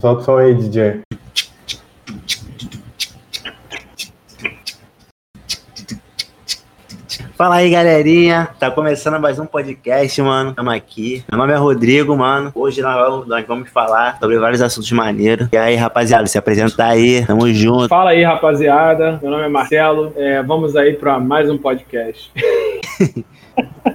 Solta o som aí, DJ. Fala aí, galerinha. Tá começando mais um podcast, mano. Tamo aqui. Meu nome é Rodrigo, mano. Hoje nós vamos, falar sobre vários assuntos maneiros. E aí, rapaziada, se apresenta aí. Tamo junto. Fala aí, rapaziada. Meu nome é Marcelo. É, vamos aí pra mais um podcast.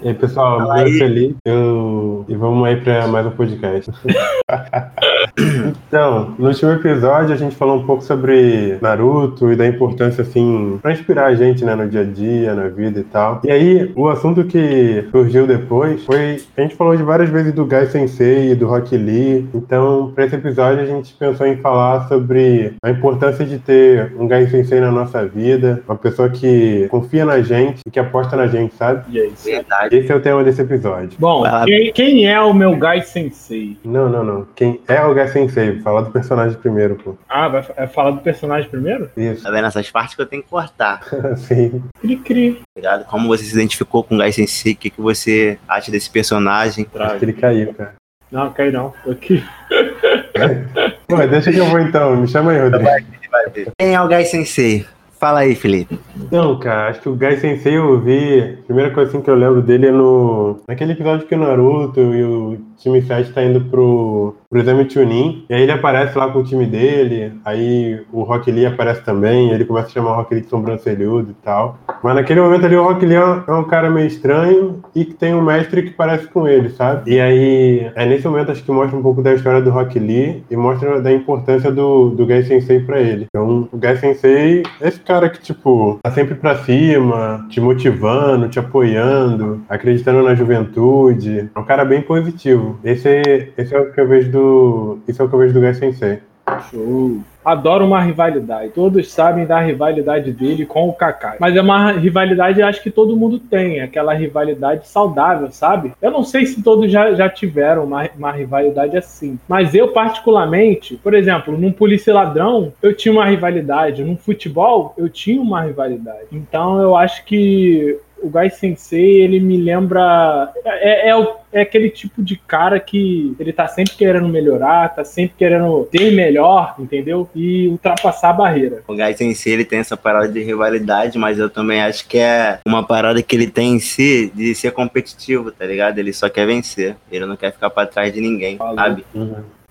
E aí, pessoal, meu é Felipe eu... e vamos aí para mais um podcast. então, no último episódio a gente falou um pouco sobre Naruto e da importância, assim, para inspirar a gente, né, no dia a dia, na vida e tal. E aí, o assunto que surgiu depois foi. A gente falou de várias vezes do Gai Sensei e do Rock Lee. Então, para esse episódio, a gente pensou em falar sobre a importância de ter um Gai Sensei na nossa vida, uma pessoa que confia na gente e que aposta na gente, sabe? E é isso. Verdade. Esse é o tema desse episódio. Bom, quem, quem é o meu Gai Sensei? Não, não, não. Quem é o Gai Sensei? Vou falar do personagem primeiro, pô. Ah, vai é falar do personagem primeiro? Isso, Tá vendo essas partes que eu tenho que cortar, sim. Cri, cri. ligado? Como você se identificou com o Gai Sensei? O que, que você acha desse personagem? Acho que ele caiu, cara. Não, cai não. Tô aqui. Pô, deixa que eu vou então. Me chama aí, Rodrigo. Vai ver. Quem é o Gai Sensei? Fala aí, Felipe. Não, cara, acho que o Gai Sensei eu vi. A primeira coisa assim que eu lembro dele é no. Naquele episódio que o Naruto e o time 7 tá indo pro, pro exame Chunin. E aí ele aparece lá com o time dele. Aí o Rock Lee aparece também. Ele começa a chamar o Rock Lee de sobrancelhudo e tal. Mas naquele momento ali o Rock Lee é um- é um cara meio estranho e que tem um mestre que parece com ele, sabe? E aí é nesse momento acho que mostra um pouco da história do Rock Lee e mostra da importância do, do Gai Sensei pra ele. Então o Gai Sensei é esse cara que, tipo, tá sempre pra cima, te motivando, te apoiando, acreditando na juventude. É um cara bem positivo. Esse é, esse é o que eu vejo do. Isso é o que eu vejo do Gai Sensei. Show. Adoro uma rivalidade. Todos sabem da rivalidade dele com o Kaká. Mas é uma rivalidade, acho que todo mundo tem. Aquela rivalidade saudável, sabe? Eu não sei se todos já, já tiveram uma, uma rivalidade assim. Mas eu, particularmente, por exemplo, num polícia ladrão, eu tinha uma rivalidade. Num futebol, eu tinha uma rivalidade. Então eu acho que o Gai Sensei, ele me lembra. É, é, o- é aquele tipo de cara que ele tá sempre querendo melhorar, tá sempre querendo ter melhor, entendeu? E ultrapassar a barreira. O Gai Sensei, ele tem essa parada de rivalidade, mas eu também acho que é uma parada que ele tem em si de ser competitivo, tá ligado? Ele só quer vencer. Ele não quer ficar pra trás de ninguém, Falou. sabe?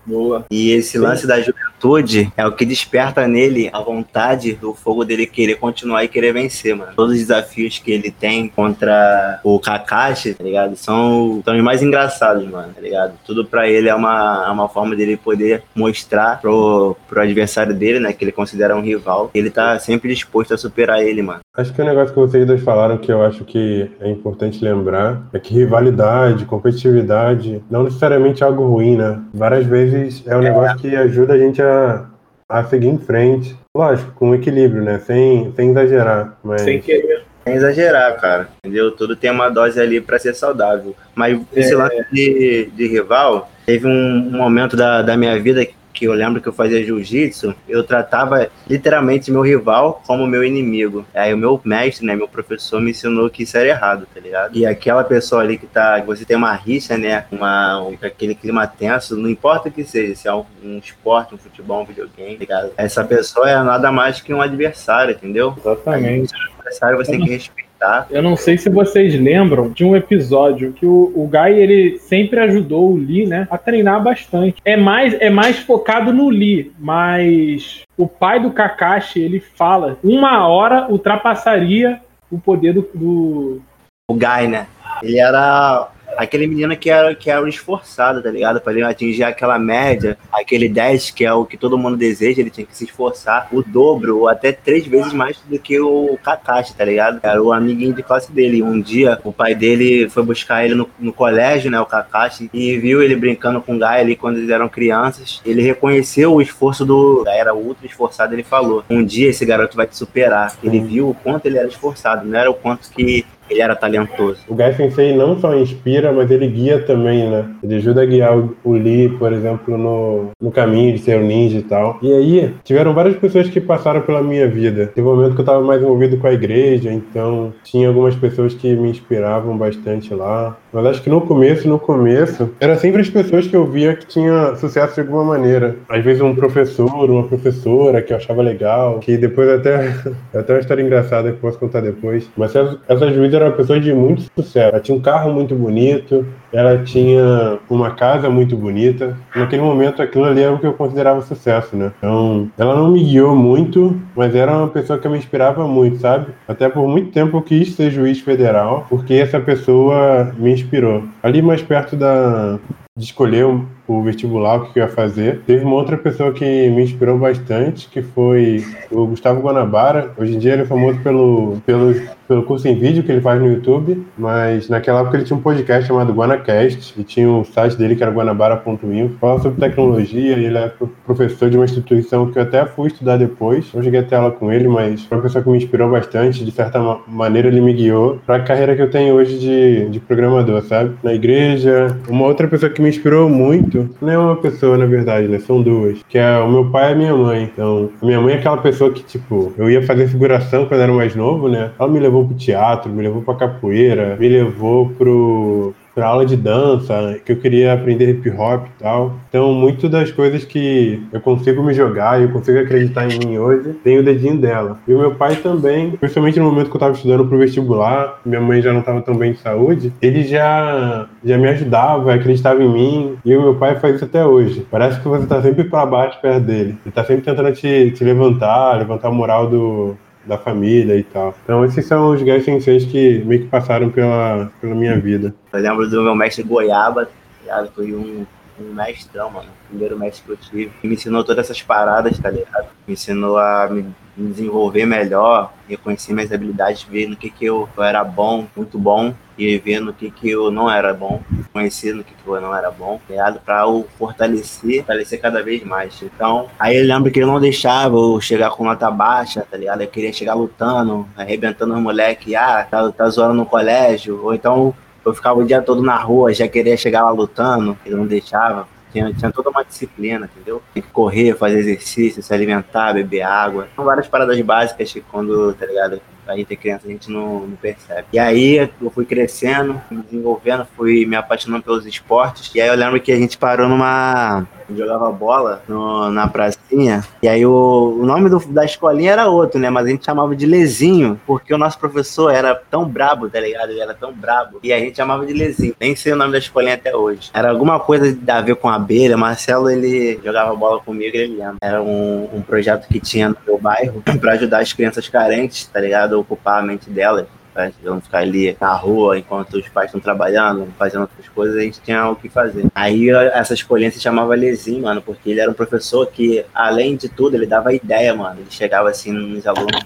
Boa. E esse lance da juventude é o que desperta nele a vontade do fogo dele querer continuar e querer vencer, mano. Todos os desafios que ele tem contra o Kakashi, tá ligado? São, são os mais engraçados, mano, tá ligado? Tudo pra ele é uma, é uma forma dele poder mostrar pro, pro adversário dele, né, que ele considera um rival. Ele tá sempre disposto a superar ele, mano. Acho que o negócio que vocês dois falaram que eu acho que é importante lembrar é que rivalidade, competitividade, não necessariamente é algo ruim, né? Várias vezes é um negócio que ajuda a gente a, a seguir em frente. Lógico, com equilíbrio, né? Sem, sem exagerar. Mas Sem querer. Sem exagerar, cara. Entendeu? Tudo tem uma dose ali pra ser saudável. Mas esse É. lance de, de rival, teve um, um momento da, da minha vida que eu lembro que eu fazia jiu-jitsu, eu tratava literalmente meu rival como meu inimigo. Aí o meu mestre, né, meu professor me ensinou que isso era errado, tá ligado? E aquela pessoa ali que tá, que você tem uma rixa, né, uma, um- aquele clima tenso, não importa o que seja, se é um, um esporte, um futebol, um videogame, tá ligado? Essa pessoa é nada mais que um adversário, entendeu? Exatamente. adversário você tem que respeitar. Eu não sei se vocês lembram de um episódio que o, o Guy ele sempre ajudou o Lee, né, a treinar bastante. É mais é mais focado no Lee, mas o pai do Kakashi ele fala uma hora ultrapassaria o poder do, do O Guy, né? Ele era aquele menino que era, que era o esforçado, tá ligado? Pra ele atingir aquela média, aquele 10 que é o que todo mundo deseja, ele tinha que se esforçar o dobro ou até três vezes mais do que o Kakashi, tá ligado? Era o amiguinho de classe dele. Um dia, o pai dele foi buscar ele no, no colégio, né, o Kakashi, e viu ele brincando com o Guy ali quando eles eram crianças. Ele reconheceu o esforço do Guy, era ultra esforçado, ele falou: Um dia esse garoto vai te superar. Ele viu o quanto ele era esforçado, não era o quanto que ele era talentoso. O Gai Sensei não só inspira, mas ele guia também, né? Ele ajuda a guiar o, Lee, por exemplo, no, no caminho de ser um ninja e tal. E aí, tiveram várias pessoas que passaram pela minha vida. Teve um momento que eu tava mais envolvido com a igreja, então tinha algumas pessoas que me inspiravam bastante lá. Mas acho que no começo, no começo, era sempre as pessoas que eu via que tinha sucesso de alguma maneira. Às vezes um professor, uma professora que eu achava legal, que depois até, até uma história engraçada que posso contar depois. Mas essa, essa juíza era uma pessoa de muito sucesso. Ela tinha um carro muito bonito, ela tinha uma casa muito bonita. Naquele momento, aquilo ali era o que eu considerava sucesso, né? Então, ela não me guiou muito, mas era uma pessoa que me inspirava muito, sabe? Até por muito tempo eu quis ser juiz federal, porque essa pessoa me inspirou. Ali mais perto da, de escolher o vestibular, o que eu ia fazer. Teve uma outra pessoa que me inspirou bastante, que foi o Gustavo Guanabara. Hoje em dia ele é famoso pelo, pelo, pelo curso em vídeo que ele faz no YouTube, mas naquela época ele tinha um podcast chamado Guanacast, e tinha um site dele que era guanabara.info, fala sobre tecnologia, e ele é professor de uma instituição que eu até fui estudar depois. Não cheguei até aula com ele, mas foi uma pessoa que me inspirou bastante, de certa maneira ele me guiou para a carreira que eu tenho hoje de, de programador, sabe? Na igreja. Uma outra pessoa que me inspirou muito muito. Não é uma pessoa, na verdade, né? São duas. Que é o meu pai e a minha mãe. Então, minha mãe é aquela pessoa que, tipo, eu ia fazer figuração quando era mais novo, né? Ela me levou pro teatro, me levou pra capoeira, me levou pro para aula de dança, que eu queria aprender hip hop e tal. Então, muito das coisas que eu consigo me jogar e eu consigo acreditar em mim hoje, tem o dedinho dela. E o meu pai também, principalmente no momento que eu estava estudando pro vestibular, minha mãe já não estava tão bem de saúde, ele já, já me ajudava, acreditava em mim, e o meu pai faz isso até hoje. Parece que você está sempre para baixo perto dele. Ele está sempre tentando te, te levantar, levantar a moral do, da família e tal. Então esses são os guys senseis que meio que passaram pela, pela minha vida. Eu lembro do meu mestre Goiaba, tá foi um, um mestrão, mano. O primeiro mestre que eu tive. Me ensinou todas essas paradas, tá ligado? Me ensinou a me me desenvolver melhor, reconhecer minhas habilidades, ver no que, que eu, era bom, muito bom, e ver no que, que eu não era bom, conhecer no que, que eu não era bom, criado para o fortalecer, fortalecer cada vez mais. Então, aí eu lembro que ele não deixava eu chegar com nota baixa, tá ligado? Eu queria chegar lutando, arrebentando os moleques, ah, tá, tá zoando no colégio, ou então eu ficava o dia todo na rua, já queria chegar lá lutando, ele não deixava. Tinha, tinha toda uma disciplina, entendeu? Tem que correr, fazer exercício, se alimentar, beber água. São várias paradas básicas que quando, tá ligado? A gente é criança, a gente não, não, percebe. E aí eu fui crescendo, me desenvolvendo, fui me apaixonando pelos esportes. E aí eu lembro que a gente parou numa jogava bola no, na pracinha. E aí o, o nome do, da escolinha era outro, né? Mas a gente chamava de Lezinho, porque o nosso professor era tão brabo, tá ligado? Ele era tão brabo. E a gente chamava de Lezinho. Nem sei o nome da escolinha até hoje. Era alguma coisa a ver com abelha. Marcelo, ele jogava bola comigo, ele lembra. Era um, um projeto que tinha no meu bairro para ajudar as crianças carentes, tá ligado? Ocupar a mente delas né? Vamos ficar ali na rua enquanto os pais estão trabalhando, fazendo outras coisas, a gente tinha o que fazer. Aí essa escolha se chamava Lezinho, mano, porque ele era um professor que, além de tudo, ele dava ideia, mano. Ele chegava assim nos alunos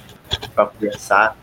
para conversar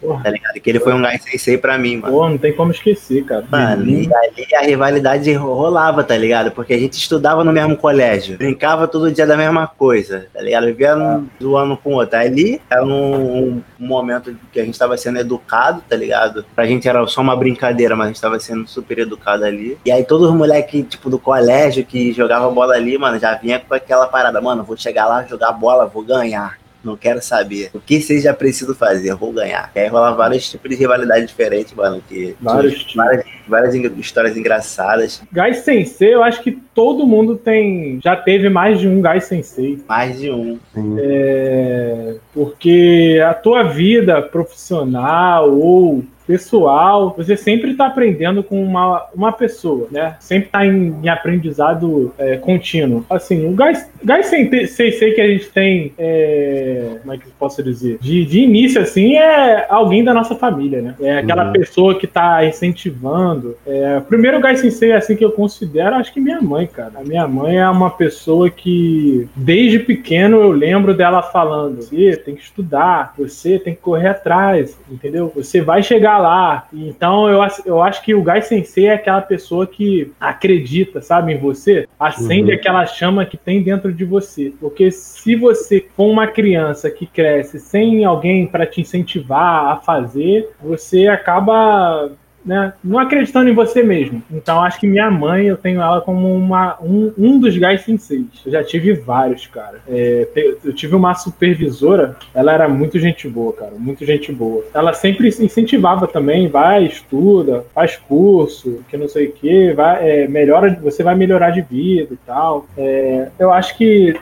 Porra. Tá ligado? Que ele foi um guy sensei pra mim, mano. Pô, não tem como esquecer, cara. Mano, e ali a rivalidade rolava, tá ligado? Porque a gente estudava no mesmo colégio, brincava todo dia da mesma coisa, tá ligado? Vivia um, zoando com o outro. Ali era um, um, momento que a gente tava sendo educado, tá ligado? Pra gente era só uma brincadeira, mas a gente tava sendo super educado ali. E aí todos os moleques, tipo, do colégio que jogava bola ali, mano, já vinha com aquela parada, mano, vou chegar lá, jogar bola, vou ganhar não quero saber. O que seja preciso fazer, vou ganhar. E aí rola vários tipos de rivalidade diferentes, mano. Que vários várias, várias histórias engraçadas. Guy Sensei, eu acho que todo mundo tem. Já teve mais de um Guy Sensei. Mais de um. É, porque a tua vida profissional ou pessoal, você sempre está aprendendo com uma, uma pessoa, né? Sempre está em, em, aprendizado é, contínuo. Assim, o gás, gás sem sei que a gente tem, é, como é que eu posso dizer? De, de início, assim, é alguém da nossa família, né? É aquela uhum. pessoa que está incentivando é, primeiro o Gai Sensei, assim que eu considero, acho que minha mãe, cara. A minha mãe é uma pessoa que, desde pequeno, eu lembro dela falando: você tem que estudar, você tem que correr atrás, entendeu? Você vai chegar lá. Então eu, eu acho que o Gai Sensei é aquela pessoa que acredita, sabe, em você, acende uhum. aquela chama que tem dentro de você. Porque se você for uma criança que cresce sem alguém para te incentivar a fazer, você acaba né, não acreditando em você mesmo. Então acho que minha mãe, eu tenho ela como uma, um, um dos guys senseis. Eu já tive vários, cara. É, eu tive uma supervisora, ela era muito gente boa, cara, muito gente boa. Ela sempre incentivava também, vai, estuda, faz curso, que não sei o que, vai, é, melhora, você vai melhorar de vida e tal. É, eu acho que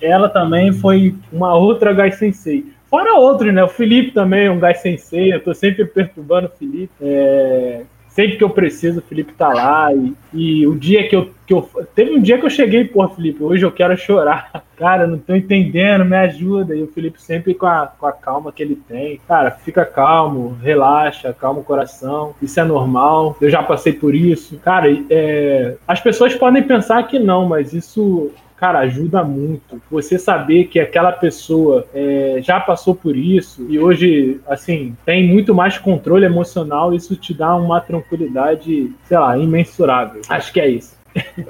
ela também foi uma outra guy sensei. Fora outros, né? O Felipe também é um gás sensei, eu tô sempre perturbando o Felipe. É... Sempre que eu preciso, o Felipe tá lá. E, e, o dia que eu, que eu. Teve um dia que eu cheguei, pô, Felipe, hoje eu quero chorar. Cara, não tô entendendo, me ajuda. E o Felipe sempre com a, com a calma que ele tem. Cara, fica calmo, relaxa, calma o coração. Isso é normal. Eu já passei por isso. Cara, é... as pessoas podem pensar que não, mas isso cara, ajuda muito. Você saber que aquela pessoa é, já passou por isso e hoje, assim, tem muito mais controle emocional, isso te dá uma tranquilidade, sei lá, imensurável. Acho que é isso.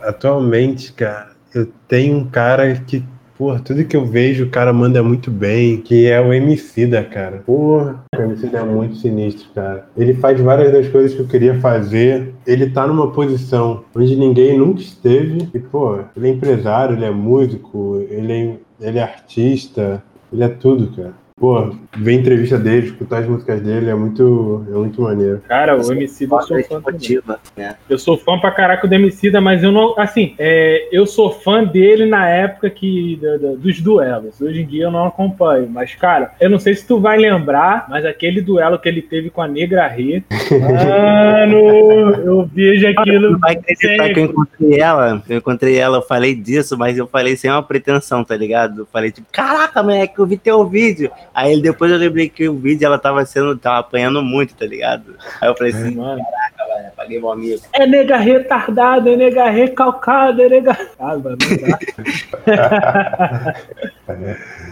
Atualmente, cara, eu tenho um cara que Porra, tudo que eu vejo o cara manda muito bem, que é o MC da cara. Porra, o MC é muito sinistro, cara. Ele faz várias das coisas que eu queria fazer. Ele tá numa posição onde ninguém nunca esteve. E, pô, ele é empresário, ele é músico, ele é, ele é artista, ele é tudo, cara. Pô, ver entrevista dele, escutar as músicas dele é muito, é muito maneiro. Cara, o MC eu sou fã motiva, né? Eu sou fã pra caraca do MC, mas eu não. Assim, é, eu sou fã dele na época que da, da, dos duelos. Hoje em dia eu não acompanho. Mas, cara, eu não sei se tu vai lembrar, mas aquele duelo que ele teve com a Negra Rê. Mano, eu vejo aquilo. Não vai acreditar que eu encontrei ela. Eu encontrei ela, eu falei disso, mas eu falei sem uma pretensão, tá ligado? Eu falei, tipo, caraca, moleque, eu vi teu vídeo. Aí depois eu lembrei que o vídeo ela tava sendo, tava apanhando muito, tá ligado? Aí eu falei assim, mano. caraca, velho, paguei meu amigo. É nega retardada, é nega recalcada, é nega. Ah, mano,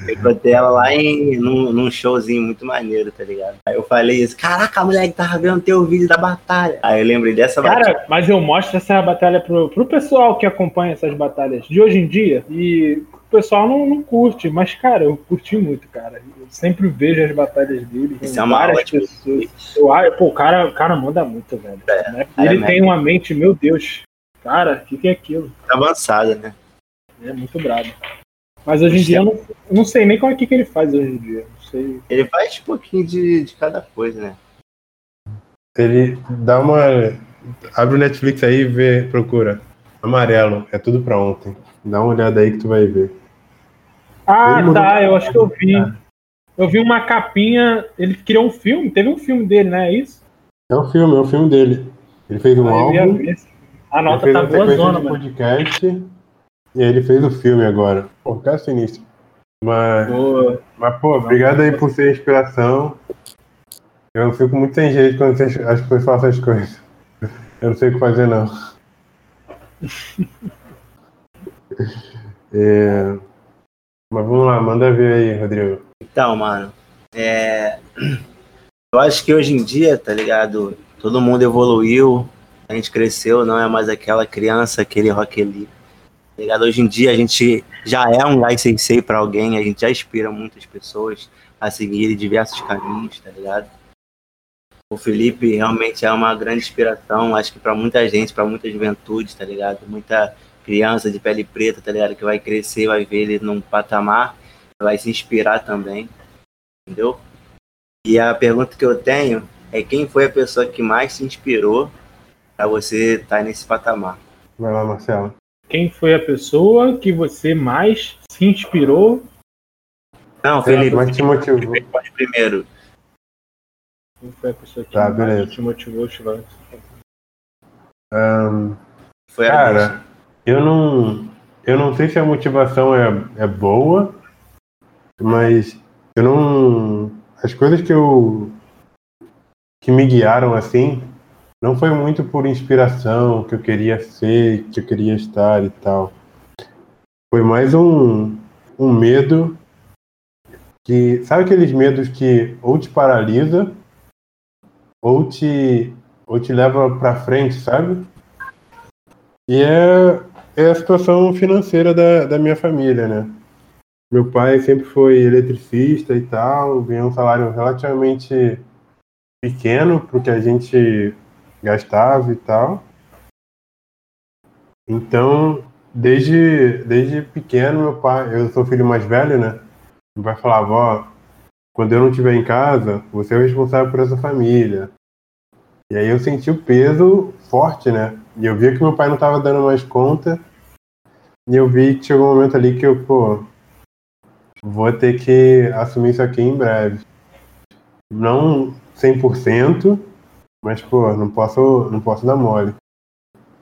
Eu botei ela lá em, num, num, showzinho muito maneiro, tá ligado? Aí eu falei isso, caraca, moleque, tava vendo teu vídeo da batalha. Aí eu lembrei dessa Cara, batalha. mas eu mostro essa batalha pro, pro pessoal que acompanha essas batalhas de hoje em dia e pessoal não, não curte, mas, cara, eu curti muito, cara. Eu sempre vejo as batalhas dele. Isso é uma várias pessoas. Eu, pô, o cara, o cara manda muito, velho. É, né? Ele é tem uma mente, meu Deus. Cara, o que, que é aquilo? Avançada, né? É muito brabo. Mas hoje em dia eu não, eu não sei nem como é que, que ele faz hoje em dia. Não sei. Ele faz um pouquinho de, de cada coisa, né? Ele dá uma. Abre o Netflix aí e vê, procura. Amarelo, é tudo pra ontem. Dá uma olhada aí que tu vai ver. Ah, tá, eu acho que eu vi. Eu vi uma capinha. Ele criou um filme, teve um filme dele, né? É isso? É um filme, é um filme dele. Ele fez um ah, álbum. A nota tá boa zona, mano. podcast e aí ele fez o filme agora. Pô, cara sinistro. Mas, boa. mas, pô, obrigado aí por ser inspiração. Eu fico muito sem jeito quando as pessoas façam as coisas. Eu não sei o que fazer, não. é... Mas vamos lá, manda ver aí, Rodrigo. Então, mano, é... eu acho que hoje em dia, tá ligado? Todo mundo evoluiu, a gente cresceu, não é mais aquela criança, aquele Rock Lee. Tá ligado? Hoje em dia a gente já é um guy sensei para alguém, a gente já inspira muitas pessoas a seguirem diversos caminhos, tá ligado? O Felipe realmente é uma grande inspiração, acho que para muita gente, para muita juventude, tá ligado? Muita criança de pele preta, tá ligado? Que vai crescer, vai ver ele num patamar, vai se inspirar também, entendeu? E a pergunta que eu tenho é quem foi a pessoa que mais se inspirou para você estar tá nesse patamar? Vai lá, Marcelo. Quem foi a pessoa que você mais se inspirou? Não, Felipe, mas te motivou. Pode primeiro. Quem foi a pessoa que tá, mais te motivou, Chival? Um, foi cara, eu não, eu não sei se a motivação é, é boa, mas eu não. As coisas que eu. que me guiaram assim não foi muito por inspiração que eu queria ser, que eu queria estar e tal. Foi mais um, um medo que. Sabe aqueles medos que ou te paralisa ou te, ou te leva para frente, sabe? E é, é a situação financeira da, da minha família, né? Meu pai sempre foi eletricista e tal, ganhou um salário relativamente pequeno para o que a gente gastava e tal. Então, desde, desde pequeno, meu pai, eu sou filho mais velho, né? Meu pai falava, ó, quando eu não estiver em casa, você é o responsável por essa família. E aí eu senti o peso forte, né? E eu via que meu pai não estava dando mais conta. E eu vi que chegou um momento ali que eu, pô, vou ter que assumir isso aqui em breve. Não 100%, mas, pô, não posso, não posso dar mole.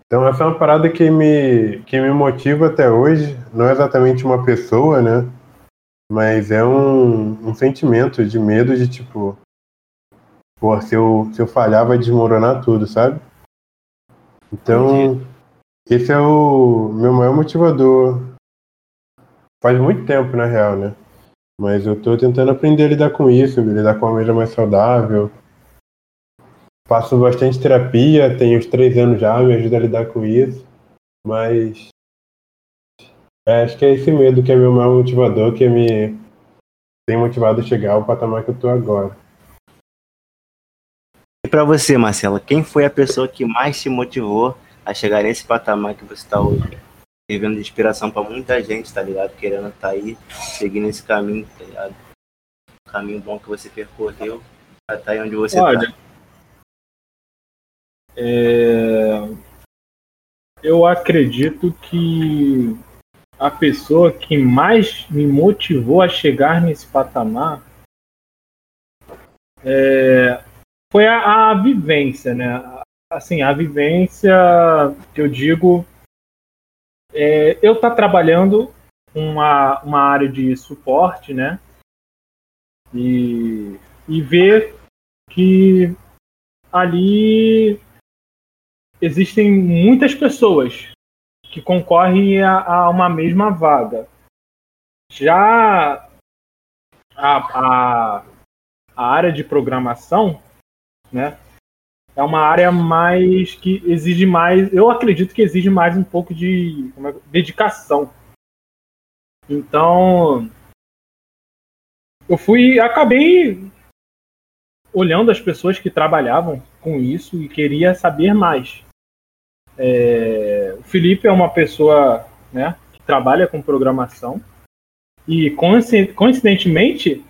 Então essa é uma parada que me, que me motiva até hoje. Não é exatamente uma pessoa, né? Mas é um, um sentimento de medo de, tipo, pô, se eu, se eu falhar vai desmoronar tudo, sabe? Então, esse é o meu maior motivador. Faz muito tempo, na real, né? Mas eu tô tentando aprender a lidar com isso, lidar com uma maneira mais saudável, Faço bastante terapia, tenho uns três anos já, me ajuda a lidar com isso. Mas é, acho que é esse medo que é meu maior motivador, que me tem motivado a chegar ao patamar que eu tô agora. Para você, Marcelo, quem foi a pessoa que mais te motivou a chegar nesse patamar que você está hoje? Vivendo de inspiração para muita gente, tá ligado? Querendo estar tá aí, seguindo esse caminho, tá ligado? Um caminho bom que você percorreu, estar tá aí onde você Olha, tá. É... Eu acredito que a pessoa que mais me motivou a chegar nesse patamar é... foi a, a, vivência, né? Assim, a vivência que eu digo, é, eu tá trabalhando uma, uma área de suporte, né? E, e ver que ali existem muitas pessoas que concorrem a, a uma mesma vaga. Já a, a, a, área de programação, né, é uma área mais que exige mais, eu acredito que exige mais um pouco de é, dedicação. Então, eu fui, acabei olhando as pessoas que trabalhavam com isso e queria saber mais. É, o Felipe é uma pessoa né, que trabalha com programação. E coincidentemente,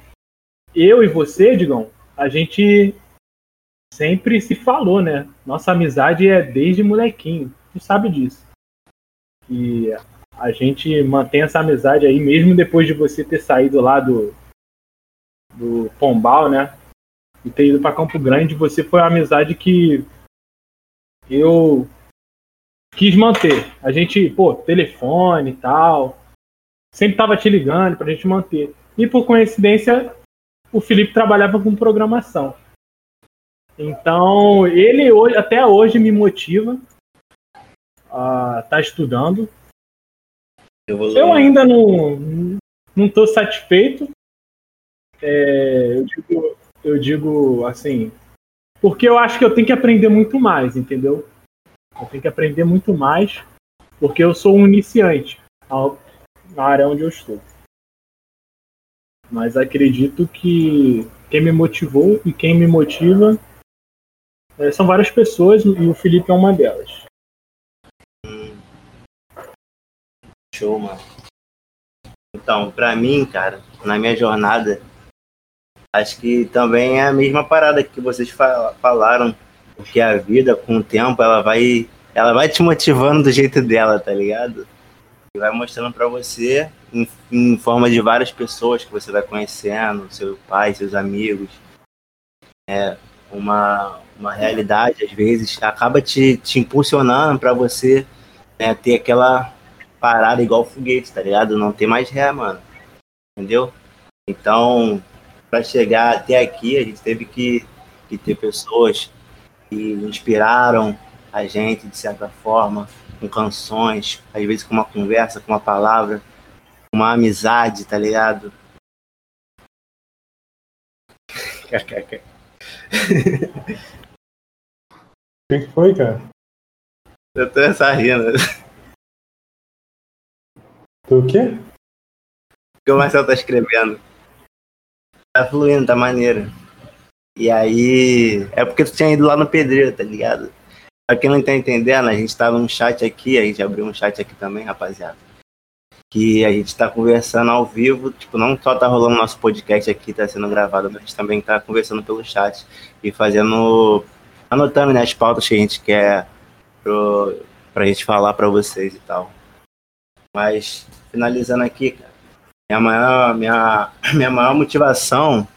eu e você, Digão, a gente sempre se falou, né? Nossa amizade é desde molequinho. Tu sabe disso. E a gente mantém essa amizade aí, mesmo depois de você ter saído lá do, do Pombal, né? E ter ido para Campo Grande, você foi uma amizade que eu quis manter. A gente, pô, telefone e tal. Sempre tava te ligando pra gente manter. E por coincidência, o Felipe trabalhava com programação. Então, ele hoje, até hoje me motiva a estar tá estudando. Eu ainda não não estou satisfeito. É, eu, digo, eu digo assim, porque eu acho que eu tenho que aprender muito mais, entendeu? Eu tenho que aprender muito mais, porque eu sou um iniciante na área onde eu estou. Mas acredito que quem me motivou e quem me motiva é, são várias pessoas e o Felipe é uma delas. Show, mano. Então, pra mim, cara, na minha jornada, acho que também é a mesma parada que vocês falaram porque a vida, com o tempo, ela vai, ela vai te motivando do jeito dela, tá ligado? E vai mostrando para você, em, em, forma de várias pessoas que você vai conhecendo, seu pai, seus amigos. É uma, uma realidade, às vezes, acaba te, te impulsionando para você né, ter aquela parada igual foguete, tá ligado? Não ter mais ré, mano. Entendeu? Então, para chegar até aqui, a gente teve que, que ter pessoas que inspiraram a gente de certa forma, com canções, às vezes com uma conversa, com uma palavra, uma amizade, tá ligado? O que foi, cara? Eu tô essa rindo. Tu o quê? O que o Marcelo tá escrevendo. Tá fluindo, tá maneiro. E aí. É porque tu tinha ido lá no pedreiro, tá ligado? Pra quem não tá entendendo, a gente tá num chat aqui, a gente abriu um chat aqui também, rapaziada. Que a gente tá conversando ao vivo, tipo, não só tá rolando nosso podcast aqui, tá sendo gravado, mas a gente também tá conversando pelo chat e fazendo. anotando né, as pautas que a gente quer pro, pra gente falar pra vocês e tal. Mas, finalizando aqui, cara, minha maior, minha, minha maior motivação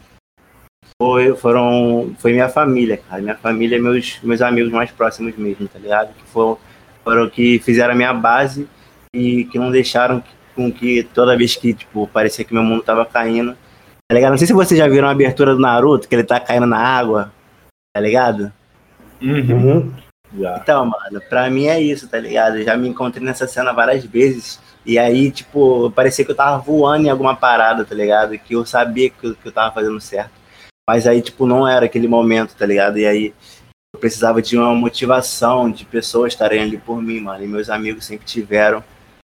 foi, foram, foi minha família, cara. Minha família e meus, meus amigos mais próximos mesmo, tá ligado? Que foram, foram que fizeram a minha base e que não deixaram com que toda vez que, tipo, parecia que meu mundo tava caindo, tá ligado? Não sei se vocês já viram a abertura do Naruto, que ele tá caindo na água, tá ligado? Uhum. Então, mano, pra mim é isso, tá ligado? Eu já me encontrei nessa cena várias vezes. E aí, tipo, parecia que eu tava voando em alguma parada, tá ligado? Que eu sabia que eu, que eu tava fazendo certo. Mas aí, tipo, não era aquele momento, tá ligado? E aí eu precisava de uma motivação, de pessoas estarem ali por mim, mano. E meus amigos sempre tiveram.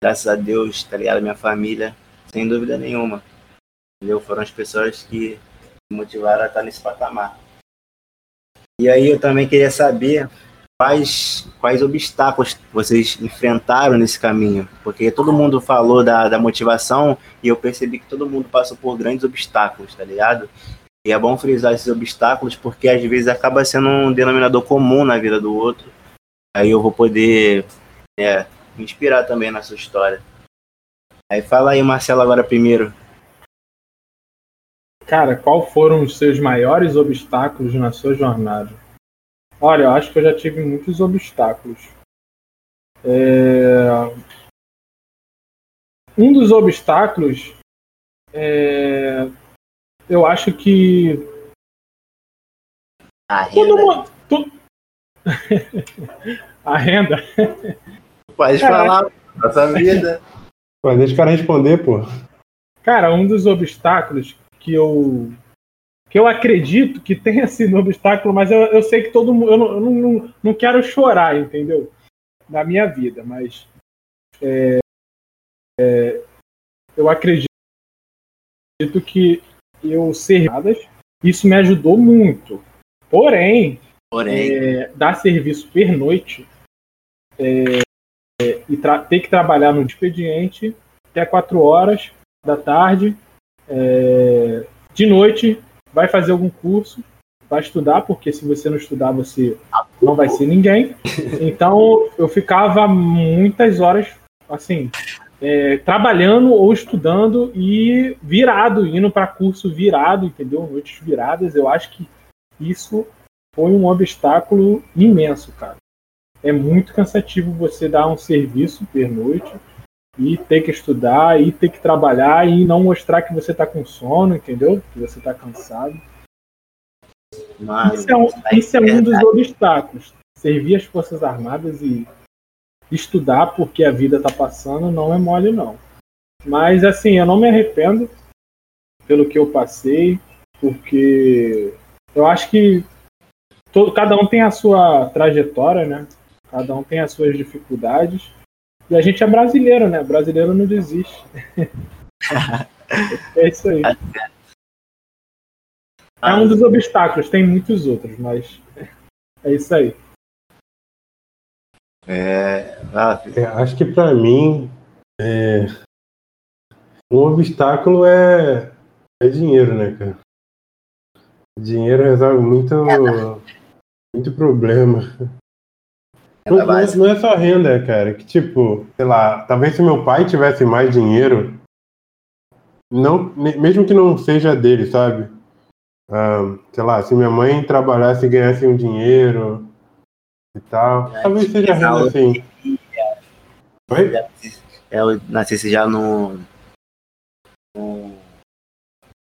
Graças a Deus, tá ligado? Minha família, sem dúvida nenhuma. Entendeu? Foram as pessoas que me motivaram a estar nesse patamar. E aí eu também queria saber quais, quais obstáculos vocês enfrentaram nesse caminho. Porque todo mundo falou da, da motivação e eu percebi que todo mundo passou por grandes obstáculos, tá ligado? E é bom frisar esses obstáculos porque às vezes acaba sendo um denominador comum na vida do outro. Aí eu vou poder é, me inspirar também na sua história. Aí fala aí, Marcelo, agora primeiro. Cara, qual foram os seus maiores obstáculos na sua jornada? Olha, eu acho que eu já tive muitos obstáculos. É... Um dos obstáculos é... eu acho que A todo renda. mundo. tu- A renda. Pode falar, nossa vida. Pô, deixa o cara responder, pô. Cara, um dos obstáculos que eu que eu acredito que tenha sido um obstáculo, mas eu, eu sei que todo mundo. Eu, não, eu não, não, não quero chorar, entendeu? Na minha vida, mas. é, é, eu acredito que eu ser isso me ajudou muito. Porém, Porém, é, dar serviço pernoite é, e ter que trabalhar no expediente até 4 horas da tarde, é, de noite, vai fazer algum curso, vai estudar, porque se você não estudar, você não vai ser ninguém. Então, eu ficava muitas horas, assim, é, trabalhando ou estudando e virado, indo para curso virado, entendeu? Noites viradas. Eu acho que isso foi um obstáculo imenso, cara. É muito cansativo você dar um serviço pernoite e ter que estudar e ter que trabalhar e não mostrar que você tá com sono, entendeu? Que você tá cansado. mano, Isso é um, isso é um dos obstáculos. Servir as Forças Armadas e estudar porque a vida tá passando não é mole, não. Mas, assim, eu não me arrependo pelo que eu passei, porque eu acho que todo, cada um tem a sua trajetória, né? Cada um tem as suas dificuldades. E a gente é brasileiro, né? Brasileiro não desiste. é isso aí. É um dos obstáculos, tem muitos outros, mas é isso aí. É, ah, É, acho que pra mim, é, um obstáculo é, é dinheiro, né, cara? Dinheiro resolve muito, muito problema. Não, renda não é- é só renda, cara. Que tipo, sei lá, talvez se meu pai tivesse mais dinheiro, não, mesmo que não seja dele, sabe? Ah, sei lá, se minha mãe trabalhasse e ganhasse um dinheiro e tal, É, talvez seja renda assim. Oi? Eu nascesse já no, no-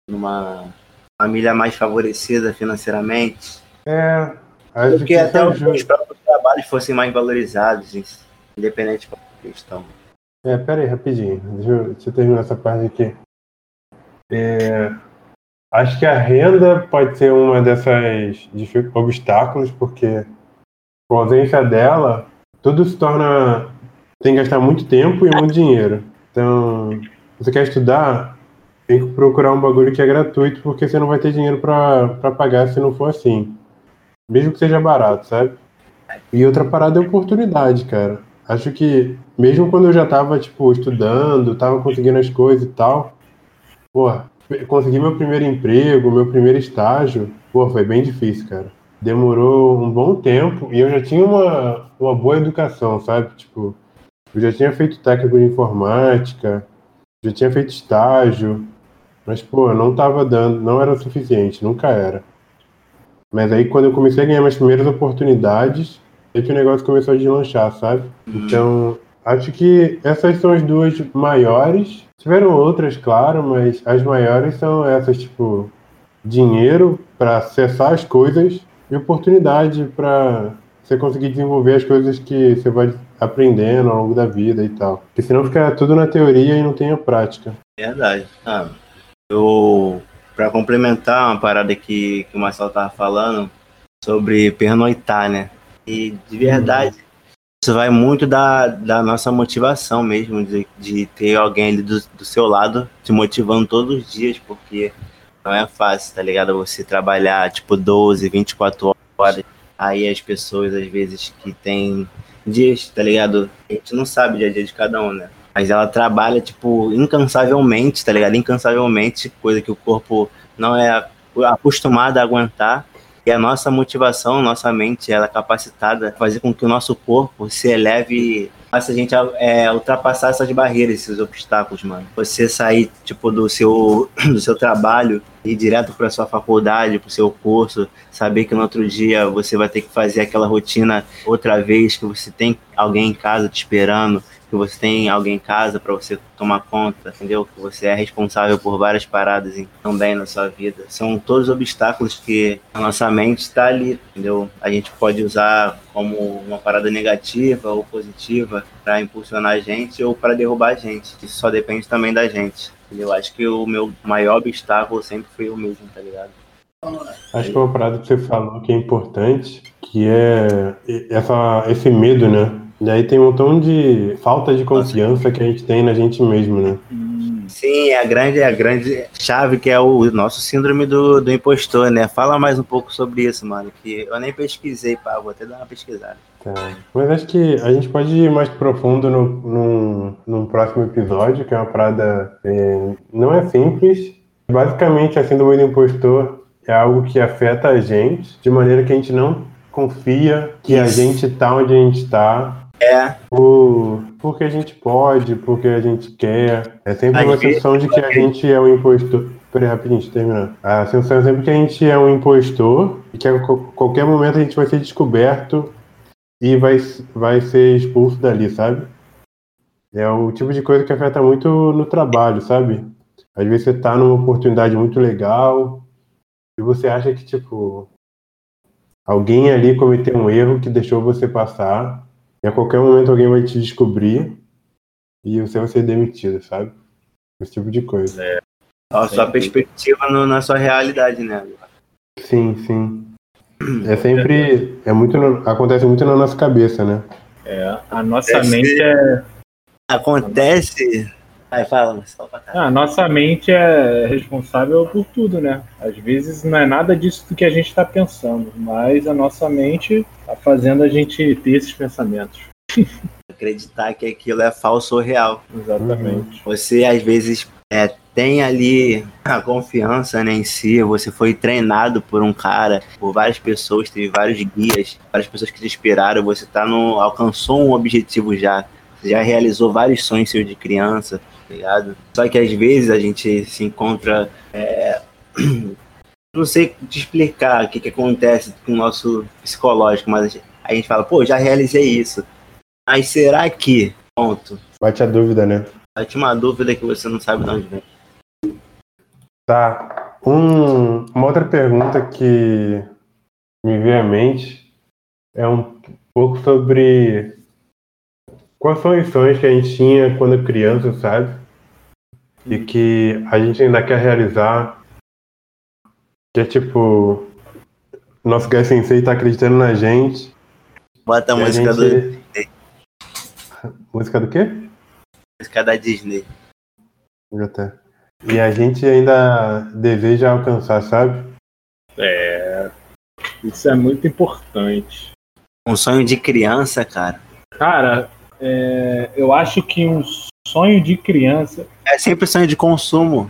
numa família mais favorecida financeiramente. É, Acho Porque que até os próprios trabalhos fossem mais valorizados, independente da questão. É, pera aí, rapidinho. Deixa eu, deixa eu terminar essa parte aqui. É, acho que a renda pode ser uma dessas obstáculos, porque com a ausência dela, tudo se torna. tem que gastar muito tempo e muito dinheiro. Então, você quer estudar, tem que procurar um bagulho que é gratuito, porque você não vai ter dinheiro pra pagar se não for assim. Mesmo que seja barato, sabe? E outra parada é oportunidade, cara. Acho que mesmo quando eu já tava, tipo, estudando, tava conseguindo as coisas e tal, pô, consegui meu primeiro emprego, meu primeiro estágio, pô, foi bem difícil, cara. Demorou um bom tempo e eu já tinha uma, uma boa educação, sabe? Tipo, eu já tinha feito técnico de informática, já tinha feito estágio, mas, pô, não tava dando, não era o suficiente, nunca era. Mas aí quando eu comecei a ganhar minhas primeiras oportunidades, é que o negócio começou a deslanchar, sabe? Então, acho que essas são as duas maiores. Tiveram outras, claro, mas as maiores são essas, tipo, dinheiro para acessar as coisas e oportunidade para você conseguir desenvolver as coisas que você vai aprendendo ao longo da vida e tal. Porque senão fica tudo na teoria e não tem a prática. Verdade. Ah, eu, pra complementar uma parada que, que o Marcelo tava falando sobre pernoitar, né? E de verdade, isso vai muito da, da nossa motivação mesmo, de, de ter alguém ali do, do seu lado te motivando todos os dias, porque não é fácil, tá ligado? Você trabalhar tipo 12, 24 horas. Aí as pessoas, às vezes, que tem dias, tá ligado? A gente não sabe o dia a dia de cada um, né? Mas ela trabalha, tipo, incansavelmente, tá ligado? Incansavelmente, coisa que o corpo não é acostumado a aguentar. E a nossa motivação, nossa mente, ela é capacitada a fazer com que o nosso corpo se eleve, faça a gente é, ultrapassar essas barreiras, esses obstáculos, mano. Você sair, tipo, do seu, do seu trabalho ir direto para sua faculdade, para o seu curso, saber que no outro dia você vai ter que fazer aquela rotina outra vez, que você tem alguém em casa te esperando, que você tem alguém em casa para você tomar conta, entendeu? Que você é responsável por várias paradas também na sua vida. São todos obstáculos que a nossa mente está ali, entendeu? A gente pode usar como uma parada negativa ou positiva para impulsionar a gente ou para derrubar a gente. Isso só depende também da gente. entendeu? Eu acho que o meu maior obstáculo sempre foi o mesmo, tá ligado? Acho que uma parada que você falou que é importante, que é essa, esse medo, né? E aí tem um montão de falta de confiança que a gente tem na gente mesmo, né? Sim, é a grande, é a grande chave que é o nosso síndrome do, do impostor, né? Fala mais um pouco sobre isso, mano, que eu nem pesquisei, pá, vou até dar uma pesquisada. Tá. Mas acho que a gente pode ir mais profundo no, num, num próximo episódio, que é uma parada. é, não é simples. Basicamente, a síndrome do impostor é algo que afeta a gente de maneira que a gente não confia que a Isso. gente tá onde a gente tá. É, Por, porque a gente pode, porque a gente quer. É sempre Às uma sensação de que a gente é um impostor. Peraí, rapidinho, terminar. A sensação é sempre que a gente é um impostor e que a qualquer momento a gente vai ser descoberto e vai, vai ser expulso dali, sabe? É o tipo de coisa que afeta muito no trabalho, sabe? Às vezes você tá numa oportunidade muito legal e você acha que, tipo, alguém ali cometeu um erro que deixou você passar e a qualquer momento alguém vai te descobrir e você vai ser demitido, sabe? Esse tipo de coisa. a sua perspectiva no- na sua realidade, né? Sim, sim. É sempre. É muito. no- acontece muito na nossa cabeça, né? É, a nossa Esse- mente é. Acontece. Aí fala, Marcelo. A nossa mente é responsável por tudo, né? Às vezes não é nada disso do que a gente está pensando, mas a nossa mente está fazendo a gente ter esses pensamentos. acreditar que aquilo é falso ou real. Exatamente. Você às vezes é, tem ali a confiança né, em si, você foi treinado por um cara, por várias pessoas, teve vários guias, várias pessoas que te inspiraram, você tá no, alcançou um objetivo já, você já realizou vários sonhos seus de criança, ligado? Só que às vezes a gente se encontra. é, não sei te explicar o que, que acontece com o nosso psicológico, mas a gente, a gente fala, pô, já realizei isso. Mas será que? Ponto. Bate a dúvida, né? Bate uma dúvida que você não sabe de onde vem. Tá. Um- uma outra pergunta que me veio à mente é um pouco sobre quais são os sonhos que a gente tinha quando criança, sabe? E que a gente ainda quer realizar. Que é tipo. Nosso Guy Sensei tá acreditando na gente. Bota a música gente- do. Música do quê? Música da Disney. Tá. E a gente ainda deseja alcançar, sabe? É. Isso é muito importante. Um sonho de criança, cara. Cara, é, eu acho que um sonho de criança. É sempre sonho de consumo.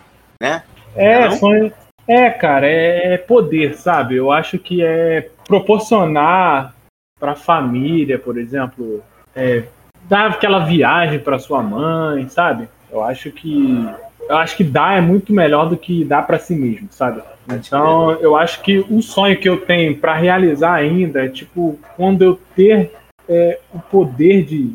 É, Não? sonho. É, cara, é poder, sabe? Eu acho que é proporcionar pra família, por exemplo, é, dar aquela viagem pra sua mãe, sabe? Eu acho que. Eu acho que dar é muito melhor do que dar pra si mesmo, sabe? Então, eu acho que o sonho que eu tenho pra realizar ainda é tipo quando eu ter é, o poder de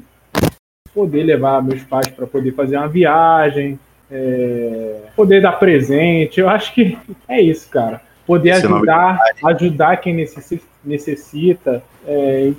poder levar meus pais para poder fazer uma viagem, é, poder dar presente. Eu acho que é isso, cara. Poder Esse é o nome ajudar, ajudar quem necessi- necessita. é,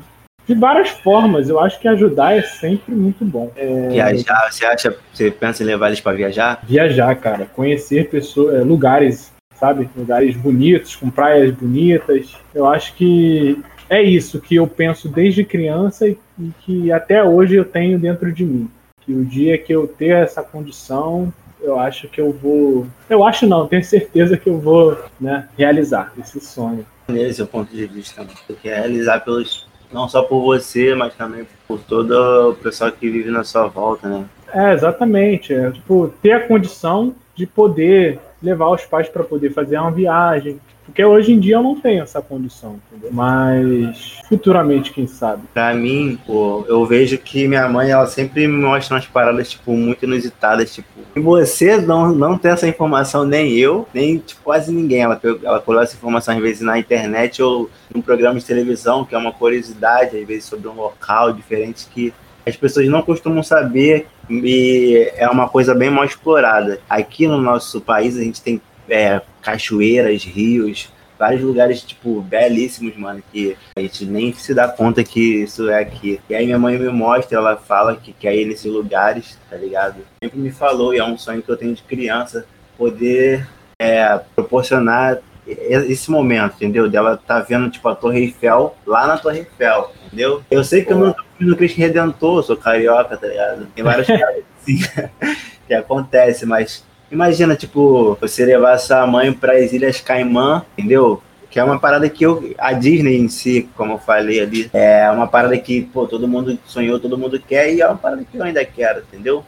de várias formas. Eu acho que ajudar é sempre muito bom. É, Viajar, você acha, você pensa em levar eles pra viajar? viajar, cara, conhecer pessoas, é, lugares, sabe? Lugares bonitos, com praias bonitas. Eu acho que é isso que eu penso desde criança e, e que até hoje eu tenho dentro de mim. Que o dia que eu ter essa condição, eu acho que eu vou. Eu acho não, tenho certeza que eu vou né, realizar esse sonho. Nesse seu ponto de vista, né? Você quer realizar pelos. Não só por você, mas também por todo o pessoal que vive na sua volta, né? É, exatamente. É, tipo, ter a condição de poder levar os pais para poder fazer uma viagem. Porque hoje em dia eu não tenho essa condição, entendeu? Mas futuramente, quem sabe. Pra mim, pô, eu vejo que minha mãe, ela sempre me mostra umas paradas, tipo, muito inusitadas, tipo, e você não, não tem essa informação, nem eu, nem tipo, quase ninguém. Ela, ela colou essa informação, às vezes, na internet ou num programa de televisão, que é uma curiosidade, às vezes, sobre um local diferente que as pessoas não costumam saber e é uma coisa bem mal explorada. Aqui no nosso país, a gente tem é, cachoeiras, rios, vários lugares, tipo, belíssimos, mano, que a gente nem se dá conta que isso é aqui. E aí minha mãe me mostra, ela fala que quer ir nesses lugares, tá ligado? Sempre me falou, e é um sonho que eu tenho de criança, poder é, proporcionar esse momento, entendeu? Dela tá vendo, tipo, a Torre Eiffel lá na Torre Eiffel, entendeu? Eu sei que eu não tô no Cristo Redentor, sou carioca, tá ligado? Tem várias coisas assim que acontece, mas imagina, tipo, você levar sua mãe para as Ilhas Caimã, entendeu? Que é uma parada que eu. A Disney em si, como eu falei ali, é uma parada que, pô, todo mundo sonhou, todo mundo quer, e é uma parada que eu ainda quero, entendeu?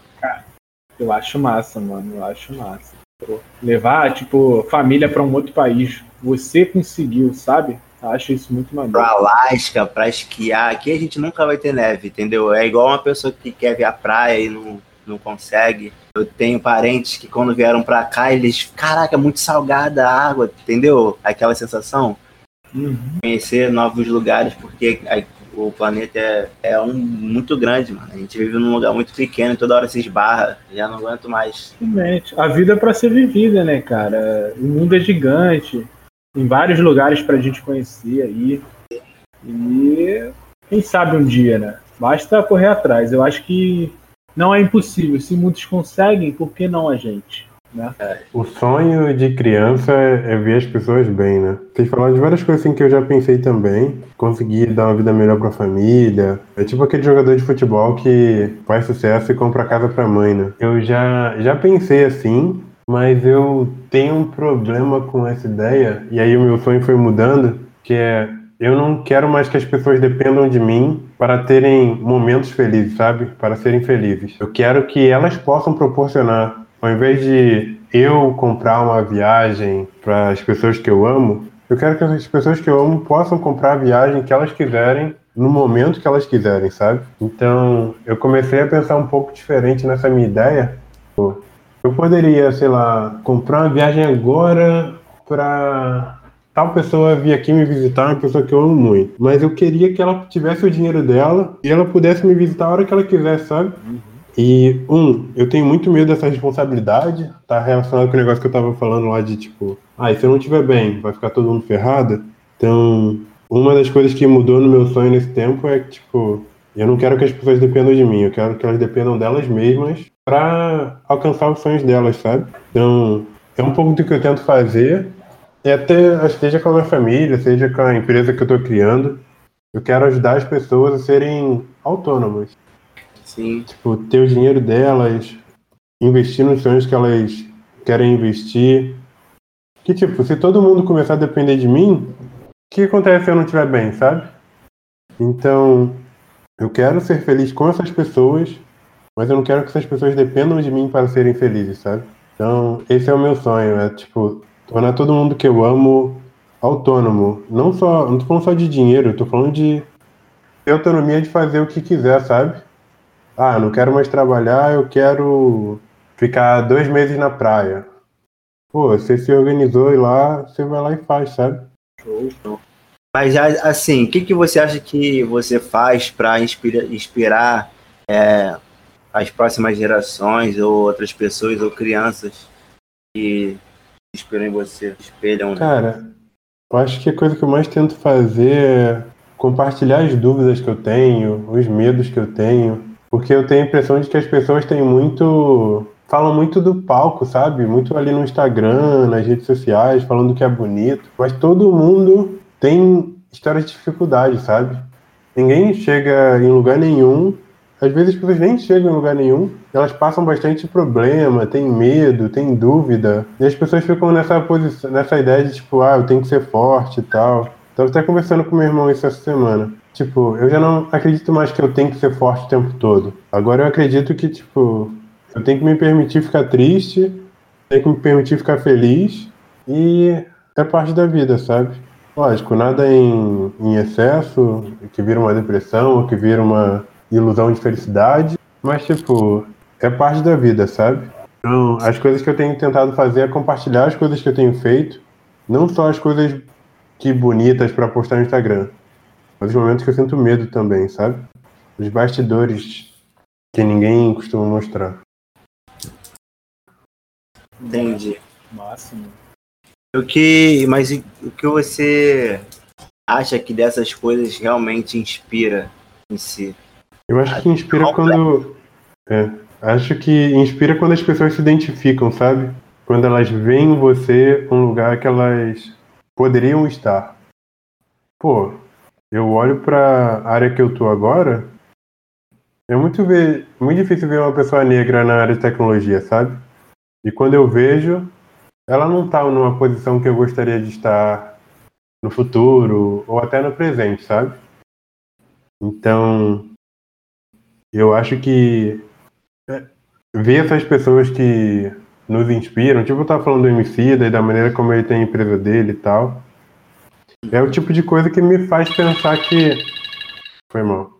Eu acho massa, mano. Eu acho massa. Pô, Levar, tipo, família pra um outro país. Você conseguiu, sabe? Eu acho isso muito maneiro. Pra Alasca, pra esquiar, aqui a gente nunca vai ter neve, entendeu? É igual uma pessoa que quer ver a praia e não, não consegue. Eu tenho parentes que quando vieram pra cá, eles, caraca, é muito salgada a água, entendeu? Aquela sensação. Uhum. conhecer novos lugares, porque a- o planeta é, é um muito grande, mano. A gente vive num lugar muito pequeno e toda hora se esbarra. Já não aguento mais. Realmente. A vida é pra ser vivida, né, cara? O mundo é gigante. Tem vários lugares pra gente conhecer aí. E quem sabe um dia, né? Basta correr atrás. Eu acho que não é impossível. Se muitos conseguem, por que não a gente? Né? O sonho de criança é ver as pessoas bem, né? Vocês falaram de várias coisas assim que eu já pensei também. Conseguir dar uma vida melhor pra família. É tipo aquele jogador de futebol que faz sucesso e compra casa pra mãe, né? Eu já, já pensei assim, mas eu tenho um problema com essa ideia. E aí o meu sonho foi mudando, que é eu não quero mais que as pessoas dependam de mim para terem momentos felizes, sabe? Para serem felizes. Eu quero que elas possam proporcionar ao invés de eu comprar uma viagem para as pessoas que eu amo, eu quero que as pessoas que eu amo possam comprar a viagem que elas quiserem no momento que elas quiserem, sabe? Então, eu comecei a pensar um pouco diferente nessa minha ideia. Eu poderia, sei lá, comprar uma viagem agora para tal pessoa vir aqui me visitar, uma pessoa que eu amo muito. Mas eu queria que ela tivesse o dinheiro dela e ela pudesse me visitar a hora que ela quisesse, sabe? E, um, eu tenho muito medo dessa responsabilidade, tá relacionado com o negócio que eu tava falando lá de tipo, ah, se eu não estiver bem, vai ficar todo mundo ferrado. Então, uma das coisas que mudou no meu sonho nesse tempo é que, tipo, eu não quero que as pessoas dependam de mim, eu quero que elas dependam delas mesmas para alcançar os sonhos delas, sabe? Então, é um pouco do que eu tento fazer, e até, seja com a minha família, seja com a empresa que eu estou criando, eu quero ajudar as pessoas a serem autônomas. Sim. Tipo, ter o dinheiro delas, investir nos sonhos que elas querem investir. Que, tipo, se todo mundo começar a depender de mim, o que acontece se eu não estiver bem, sabe? Então, eu quero ser feliz com essas pessoas, mas eu não quero que essas pessoas dependam de mim para serem felizes, sabe? Então, esse é o meu sonho, é, tipo, tornar todo mundo que eu amo autônomo. Não só, não tô falando só de dinheiro, tô falando de ter autonomia de fazer o que quiser, sabe? Ah, não quero mais trabalhar, eu quero ficar dois meses na praia. Pô, você se organizou e lá, você vai lá e faz, sabe? Show, show. Mas assim, o que, que você acha que você faz para inspira, inspirar é, as próximas gerações ou outras pessoas ou crianças que inspiram em você, espelham? Né? Cara, eu acho que a coisa que eu mais tento fazer é compartilhar as dúvidas que eu tenho, os medos que eu tenho, porque eu tenho a impressão de que as pessoas têm muito falam muito do palco, sabe? Muito ali no Instagram, nas redes sociais, falando que é bonito. Mas todo mundo tem histórias de dificuldade, sabe? Ninguém chega em lugar nenhum. Às vezes as pessoas nem chegam em lugar nenhum. Elas passam bastante problema, tem medo, tem dúvida. E as pessoas ficam nessa posição, nessa ideia de tipo, ah, eu tenho que ser forte e tal. Tava até conversando com meu irmão isso essa semana. Tipo, eu já não acredito mais que eu tenho que ser forte o tempo todo. Agora eu acredito que, tipo, eu tenho que me permitir ficar triste, tenho que me permitir ficar feliz e é parte da vida, sabe? Lógico, nada em, em excesso, que vira uma depressão ou que vira uma ilusão de felicidade, mas, tipo, é parte da vida, sabe? Então, as coisas que eu tenho tentado fazer é compartilhar as coisas que eu tenho feito, não só as coisas que bonitas para postar no Instagram, mas os momentos que eu sinto medo também, sabe? Os bastidores que ninguém costuma mostrar. Entendi. Máximo. O que, mas o que você acha que dessas coisas realmente inspira em si? Eu acho que inspira quando. É, acho que inspira quando as pessoas se identificam, sabe? Quando elas veem em você um lugar que elas poderiam estar. Pô, eu olho para a área que eu tô agora. É muito, ver, muito difícil ver uma pessoa negra na área de tecnologia, sabe? E quando eu vejo, ela não está numa posição que eu gostaria de estar no futuro ou até no presente, sabe? Então, eu acho que é, ver essas pessoas que nos inspiram, tipo eu tava falando do MC e da maneira como ele tem a empresa dele e tal, é o tipo de coisa que me faz pensar que. Foi mal.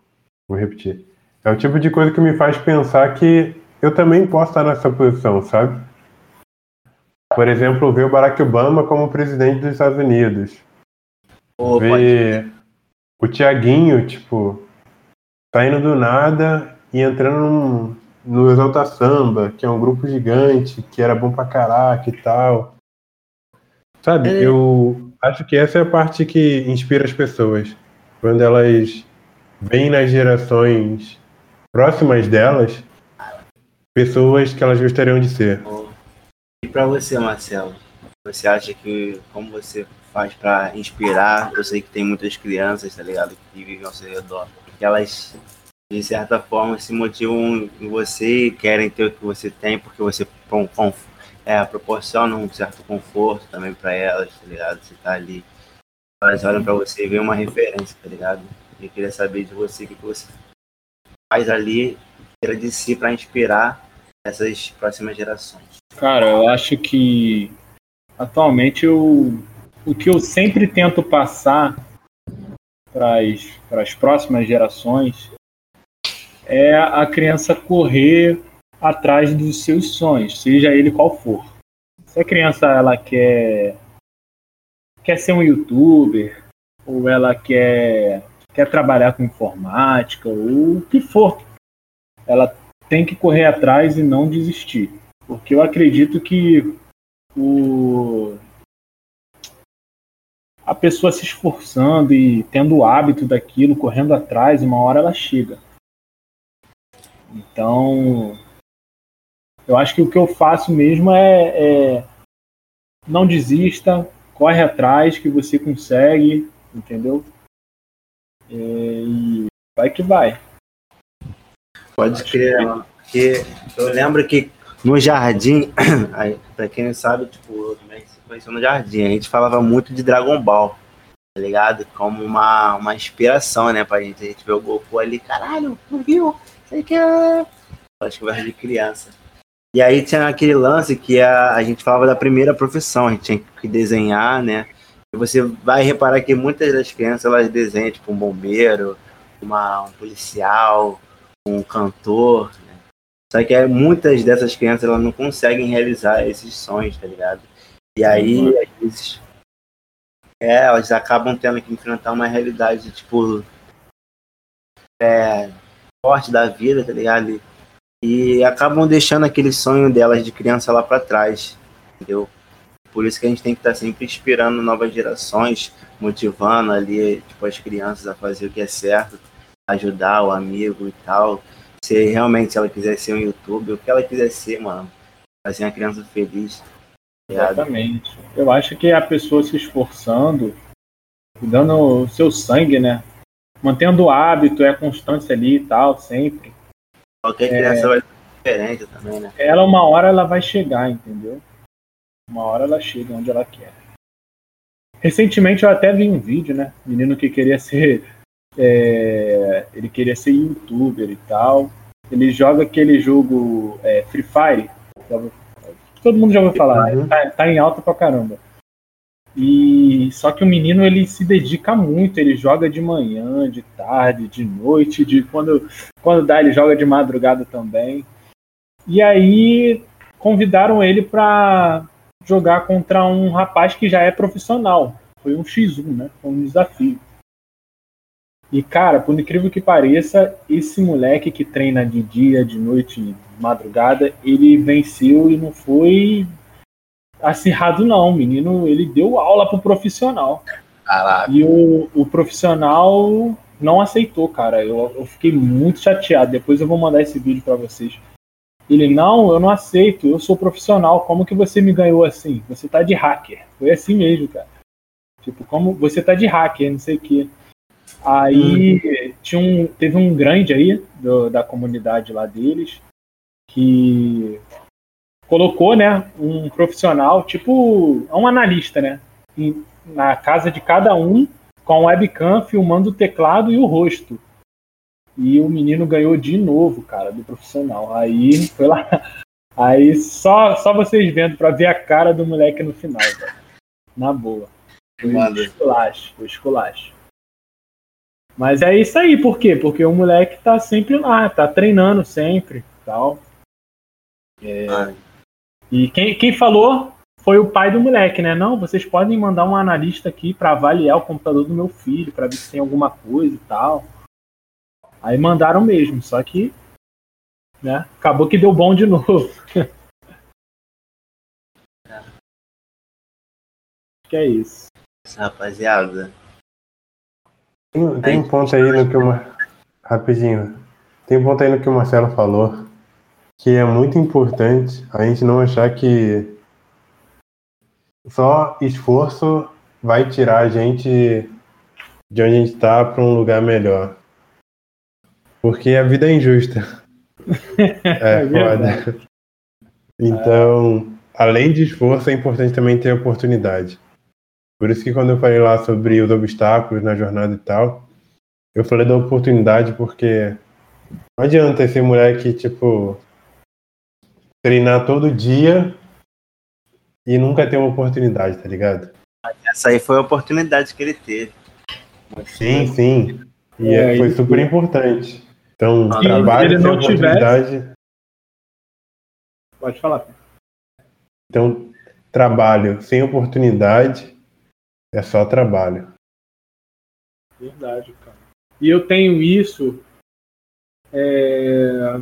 Vou repetir. É o tipo de coisa que me faz pensar que eu também posso estar nessa posição, sabe? Por exemplo, ver o Barack Obama como presidente dos Estados Unidos. Oh, ver o Tiaguinho, tipo, saindo do nada e entrando num, no Exalta Samba, que é um grupo gigante, que era bom pra caraca e tal. Sabe, é. eu acho que essa é a parte que inspira as pessoas. Quando elas veem nas gerações próximas delas pessoas que elas gostariam de ser. E para você, Marcelo, você acha que como você faz para inspirar? Eu sei que tem muitas crianças, tá ligado, que vivem ao seu redor, que elas de certa forma se motivam em você, querem ter o que você tem porque você é, proporciona um certo conforto também para elas, tá ligado? Você tá ali, elas olham para você e vê uma referência, tá ligado? Eu queria saber de você o que você faz ali, de si para inspirar essas próximas gerações. Cara, eu acho que atualmente eu, o que eu sempre tento passar para as próximas gerações é a criança correr atrás dos seus sonhos, seja ele qual for. Se a criança ela quer quer ser um youtuber ou ela quer quer trabalhar com informática ou o que for, ela tem que correr atrás e não desistir. Porque eu acredito que o, a pessoa se esforçando e tendo o hábito daquilo, correndo atrás, uma hora ela chega. Então, eu acho que o que eu faço mesmo é, é não desista, corre atrás que você consegue, entendeu? É, e vai que vai. Pode crer, porque eu lembro que no jardim, pra quem não sabe, tipo, eu também conheceu no jardim, a gente falava muito de Dragon Ball, tá ligado? Como uma, uma inspiração, né, pra gente. A gente vê o Goku ali, caralho, não viu? Sei que é. Acho que vai de criança. E aí tinha aquele lance que a, a gente falava da primeira profissão, a gente tinha que desenhar, né? E você vai reparar que muitas das crianças elas desenham tipo um bombeiro, uma, um policial, um cantor, né? Só que é, muitas dessas crianças elas não conseguem realizar esses sonhos, tá ligado? E aí, uhum. às vezes, é, elas acabam tendo que enfrentar uma realidade, tipo, é, forte da vida, tá ligado? e acabam deixando aquele sonho delas de criança lá para trás, entendeu? Por isso que a gente tem que estar tá sempre inspirando novas gerações, motivando ali tipo as crianças a fazer o que é certo, ajudar o amigo e tal. Se realmente ela quiser ser um youtuber, o que ela quiser ser, mano, fazer uma criança feliz. Exatamente. Eu acho que a pessoa se esforçando, dando o seu sangue, né? Mantendo o hábito, é a constância ali e tal, sempre Qualquer criança é, vai ser diferente também, né? Ela, uma hora, ela vai chegar, entendeu? Uma hora ela chega onde ela quer. Recentemente eu até vi um vídeo, né? Menino que queria ser. É, ele queria ser youtuber e tal. Ele joga aquele jogo é, Free Fire. Todo mundo já ouviu falar, uhum. tá, tá em alta pra caramba. E só que o menino ele se dedica muito, ele joga de manhã, de tarde, de noite, de quando quando dá ele joga de madrugada também. E aí convidaram ele para jogar contra um rapaz que já é profissional. Foi um X1, né? Foi um desafio. E cara, por incrível que pareça, esse moleque que treina de dia, de noite, madrugada, ele venceu e não foi acirrado, não. O menino, ele deu aula pro profissional. Caraca. E o, o profissional não aceitou, cara. Eu, eu fiquei muito chateado. Depois eu vou mandar esse vídeo para vocês. Ele, não, eu não aceito, eu sou profissional, como que você me ganhou assim? Você tá de hacker. Foi assim mesmo, cara. Tipo, como você tá de hacker, não sei o quê. Aí hum. tinha um, teve um grande aí do, da comunidade lá deles que colocou, né, um profissional, tipo, um analista, né, em, na casa de cada um, com a webcam filmando o teclado e o rosto. E o menino ganhou de novo, cara, do profissional. Aí foi lá. Aí só, só vocês vendo pra ver a cara do moleque no final, cara. Na boa. Foi esculacho, foi esculacho. Mas é isso aí, por quê? Porque o moleque tá sempre lá, tá treinando sempre tal. É, ah. E quem, quem falou foi o pai do moleque, né? Não, vocês podem mandar um analista aqui para avaliar o computador do meu filho, para ver se tem alguma coisa e tal. Aí mandaram mesmo, só que né, acabou que deu bom de novo. Acho que é isso. Rapaziada. Tem, tem um ponto aí no que uma. Rapidinho. Tem um ponto aí no que o Marcelo falou que é muito importante a gente não achar que só esforço vai tirar a gente de onde a gente está para um lugar melhor. Porque a vida é injusta. é, é foda. Então, além de esforço, é importante também ter oportunidade. Por isso que quando eu falei lá sobre os obstáculos na jornada e tal, eu falei da oportunidade porque não adianta esse moleque, tipo, treinar todo dia e nunca ter uma oportunidade, tá ligado? Essa aí foi a oportunidade que ele teve. Sim, sim. E é, foi super importante. Então, trabalho sem oportunidade. Tivesse... Pode falar. Então, trabalho sem oportunidade é só trabalho. Verdade, cara. E eu tenho isso é,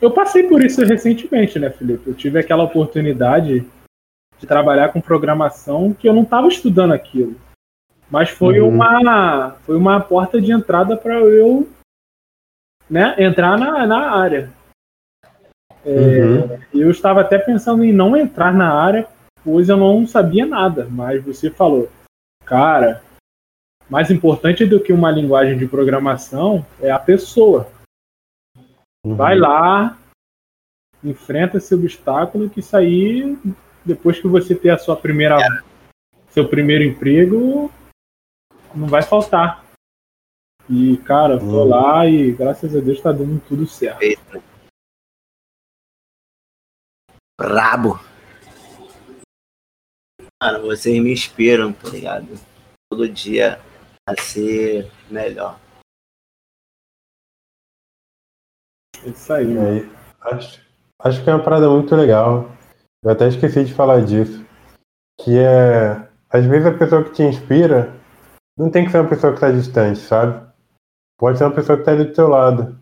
eu passei por isso recentemente, né, Felipe? Eu tive aquela oportunidade de trabalhar com programação que eu não estava estudando aquilo. Mas foi Uhum. uma foi uma porta de entrada para eu né, entrar na, na área. Uhum. Eu estava até pensando em não entrar na área, pois eu não sabia nada. Mas você falou, cara, mais importante do que uma linguagem de programação é a pessoa. Uhum. Vai lá, enfrenta esse obstáculo, que isso aí, depois que você ter a sua primeira, seu primeiro emprego, não vai faltar. E, cara, tô Hum. lá e graças a Deus tá dando tudo certo. Eita. Brabo. Mano, vocês me inspiram, tá ligado? Todo dia a ser melhor. Isso aí, mano. Acho, acho que é uma parada muito legal. Eu até esqueci de falar disso. Que é. Às vezes a pessoa que te inspira não tem que ser uma pessoa que está distante, sabe? Pode ser uma pessoa que está ali do teu lado.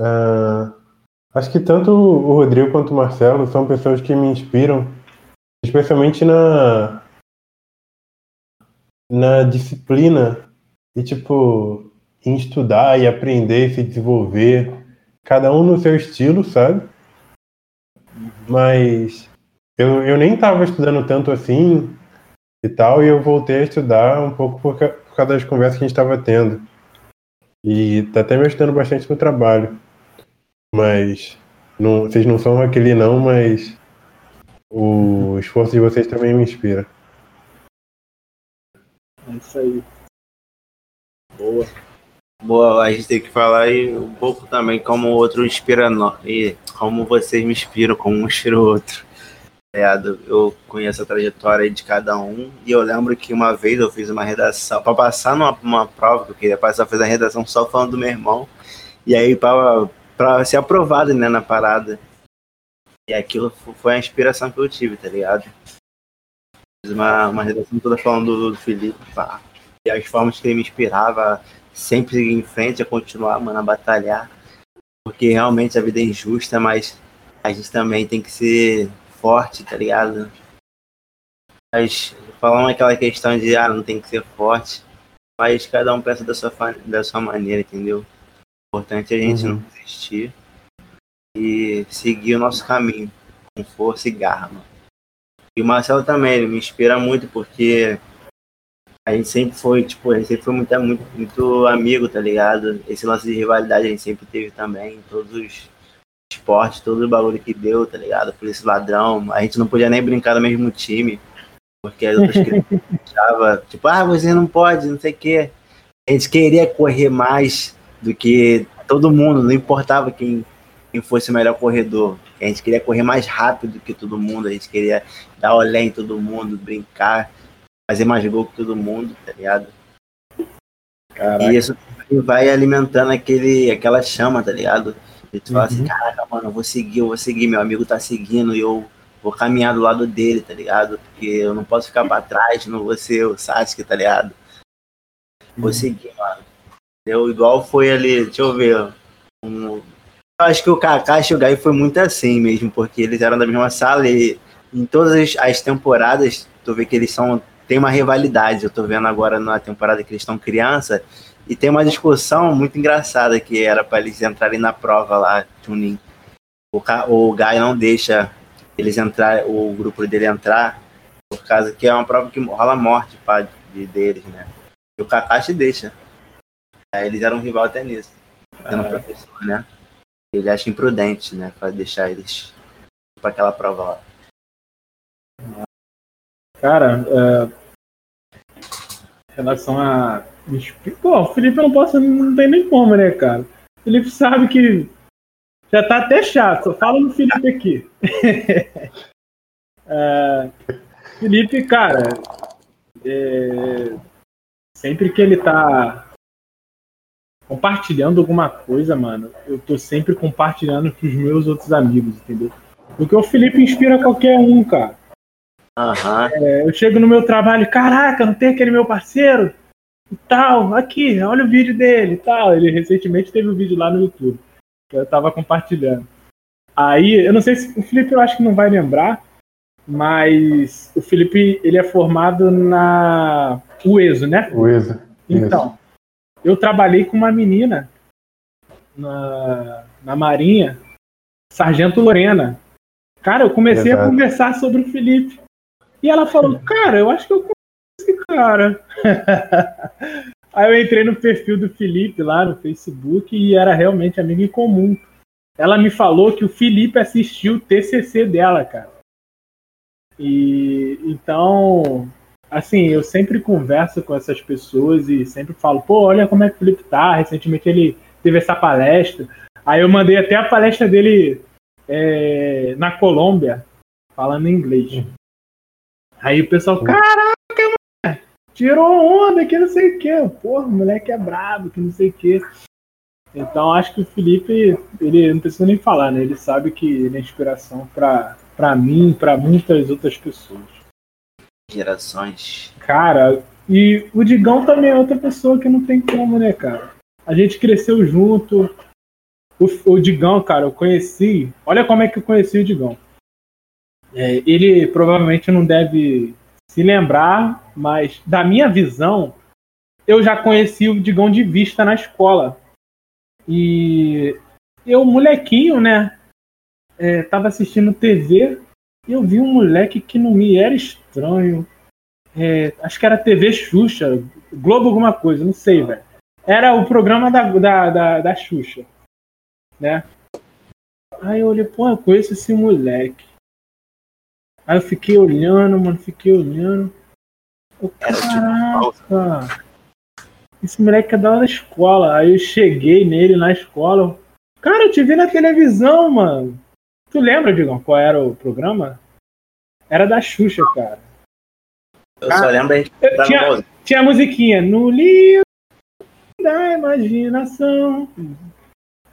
Ah, acho que tanto o Rodrigo quanto o Marcelo são pessoas que me inspiram, especialmente na na disciplina e tipo em estudar e aprender e se desenvolver, cada um no seu estilo, sabe? Mas eu, eu nem estava estudando tanto assim e tal, e eu voltei a estudar um pouco por, por causa das conversas que a gente estava tendo. E tá até me ajudando bastante no trabalho. Mas não, vocês não são aquele não, mas o esforço de vocês também me inspira. É isso aí. Boa. Boa, a gente tem que falar aí um pouco também como o outro inspira nós. E como vocês me inspiram, como um inspira o outro. Eu conheço a trajetória de cada um. E eu lembro que uma vez eu fiz uma redação. Para passar numa uma prova que eu queria passar, eu fiz a redação só falando do meu irmão. E aí, para ser aprovado né, na parada. E aquilo fo- foi a inspiração que eu tive, tá ligado? Fiz uma, uma redação toda falando do, do Felipe, pá. E as formas que ele me inspirava sempre em frente, a continuar, mano, a batalhar. Porque realmente a vida é injusta, mas a gente também tem que ser forte, tá ligado? Mas falando aquela questão de, ah, não tem que ser forte, mas cada um pensa da sua, da sua maneira, entendeu? O importante é a gente Uhum. não desistir e seguir o nosso caminho com força e garra, mano. E o Marcelo também, ele me inspira muito porque a gente sempre foi, tipo, a gente sempre foi muito, muito, muito amigo, tá ligado? Esse lance de rivalidade a gente sempre teve também em todos os esportes, todo o bagulho que deu, tá ligado? Por esse ladrão. A gente não podia nem brincar no mesmo time, porque as outras crianças achavam, tipo, ah, você não pode, não sei o quê. A gente queria correr mais do que todo mundo, não importava quem, quem fosse o melhor corredor. A gente queria correr mais rápido que todo mundo, a gente queria dar olé em todo mundo, brincar, fazer mais gol que todo mundo, tá ligado? Caraca. E isso vai alimentando aquele, aquela chama, tá ligado? E tu fala assim, Uhum. caraca, mano, eu vou seguir, eu vou seguir, meu amigo tá seguindo e eu vou caminhar do lado dele, tá ligado? Porque eu não posso ficar pra trás, não vou ser o Sasuke, tá ligado? Vou seguir, mano. Eu, igual foi ali, deixa eu ver. um- eu acho que o Kakashi e o Gai foi muito assim mesmo, porque eles eram da mesma sala e em todas as, as temporadas, tu vê que eles são. Tem uma rivalidade. Eu tô vendo agora na temporada que eles estão criança, e tem uma discussão muito engraçada que era para eles entrarem na prova lá, Chunin. O, o Gai não deixa eles entrar, o grupo dele entrar, por causa que é uma prova que rola morte pá, de, deles, né? E o Kakashi deixa. Aí eles eram rival até nisso. Sendo Ah. professor, né? Ele acha imprudente, né? Pra deixar eles pra aquela prova lá. Cara, é, relação a. Pô, o Felipe eu não posso, não tem nem como, né, cara? O Felipe sabe que já tá até chato, só fala no Felipe aqui. É, Felipe, cara, é, sempre que ele tá compartilhando alguma coisa, mano, eu tô sempre compartilhando com os meus outros amigos, entendeu? Porque o Felipe inspira qualquer um, cara. Aham. Eu chego no meu trabalho, caraca, não tem aquele meu parceiro? E tal, aqui, olha o vídeo dele e tal. Ele recentemente teve um vídeo lá no YouTube, que eu tava compartilhando. Aí, eu não sei se o Felipe eu acho que não vai lembrar, mas o Felipe, ele é formado na O ESO, né? O ESO. Então, eu trabalhei com uma menina na, na Marinha, Sargento Lorena. Cara, eu comecei Exato. a conversar sobre o Felipe. E ela falou, cara, eu acho que eu conheço esse cara. Aí eu entrei no perfil do Felipe lá no Facebook e era realmente amigo em comum. Ela me falou que o Felipe assistiu o TCC dela, cara. E então, assim, eu sempre converso com essas pessoas e sempre falo, pô, olha como é que o Felipe tá. Recentemente ele teve essa palestra. Aí eu mandei até a palestra dele é, na Colômbia, falando inglês. Aí o pessoal, caraca, mano, tirou onda, que não sei o que. Porra, o moleque é brabo, que não sei o que. Então acho que o Felipe, ele não precisa nem falar, né? Ele sabe que ele é inspiração pra, pra mim, pra muitas outras pessoas. Gerações. Cara, e o Digão também é outra pessoa que não tem como, né, cara? A gente cresceu junto. O, o Digão, cara, eu conheci. Olha como é que eu conheci o Digão. É, ele provavelmente não deve se lembrar, mas da minha visão, eu já conheci o Digão de vista na escola. E eu, molequinho, né? É, tava assistindo TV e eu vi um moleque que não me era estranho. É, acho que era TV Xuxa, Globo alguma coisa, não sei, velho. Era o programa da, da, da, da Xuxa, né? Aí eu olhei, pô, eu conheço esse moleque. Aí eu fiquei olhando, mano, fiquei olhando. Tipo caraca! Esse moleque é da hora da escola. Aí eu cheguei nele na escola. Cara, eu te vi na televisão, mano. Tu lembra, Digão, qual era o programa? Era da Xuxa, cara. Eu só lembro a gente Eu da tinha-. Tinha a musiquinha no livro da imaginação.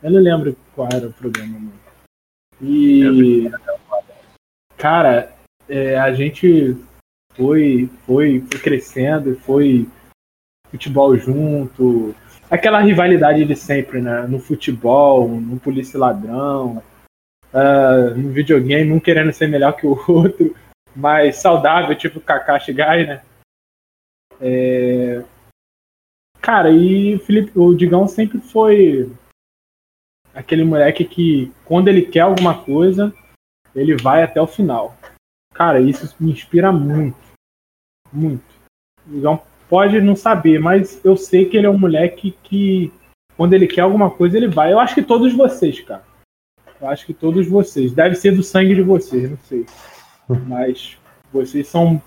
Eu não lembro qual era o programa, mano. E. Cara, é, a gente foi, foi, foi crescendo, foi futebol junto. Aquela rivalidade de sempre, né? No futebol, no polícia ladrão, ah, no videogame, um querendo ser melhor que o outro, mas saudável, tipo Kakashi Guy, né? É, Cara, e Felipe, o Digão sempre foi aquele moleque que, quando ele quer alguma coisa, ele vai até o final. Cara, isso me inspira muito. Muito. O Digão pode não saber, mas eu sei que ele é um moleque que, quando ele quer alguma coisa, ele vai. Eu acho que todos vocês, cara. Eu acho que todos vocês. Deve ser do sangue de vocês, não sei. Mas vocês são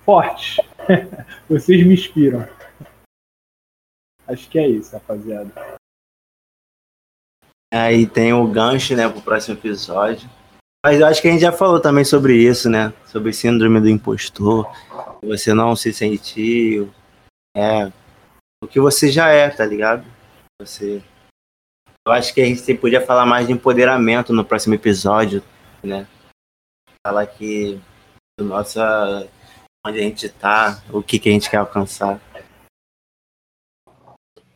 fortes. vocês me inspiram. Acho que é isso, rapaziada. Aí tem o gancho, né, pro próximo episódio. Mas eu acho que a gente já falou também sobre isso, né? Sobre síndrome do impostor. Você não se sentir é, o que você já é, tá ligado? Você. Eu acho que a gente podia falar mais de empoderamento no próximo episódio, né? Falar que do nossa onde a gente tá, o que, que a gente quer alcançar.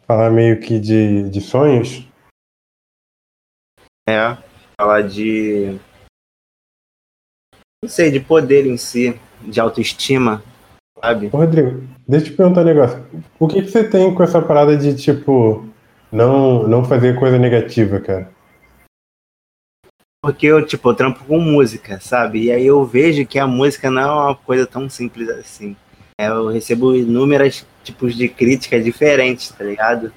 Falar meio que de, de sonhos. É, falar de. Não sei, de poder em si, de autoestima, sabe? Ô, Rodrigo, deixa eu te perguntar um negócio. O que, que você tem com essa parada de, tipo, não, não fazer coisa negativa, cara? Porque eu, tipo, eu trampo com música, sabe? E aí eu vejo que a música não é uma coisa tão simples assim. É, eu recebo inúmeros tipos de críticas diferentes, tá ligado?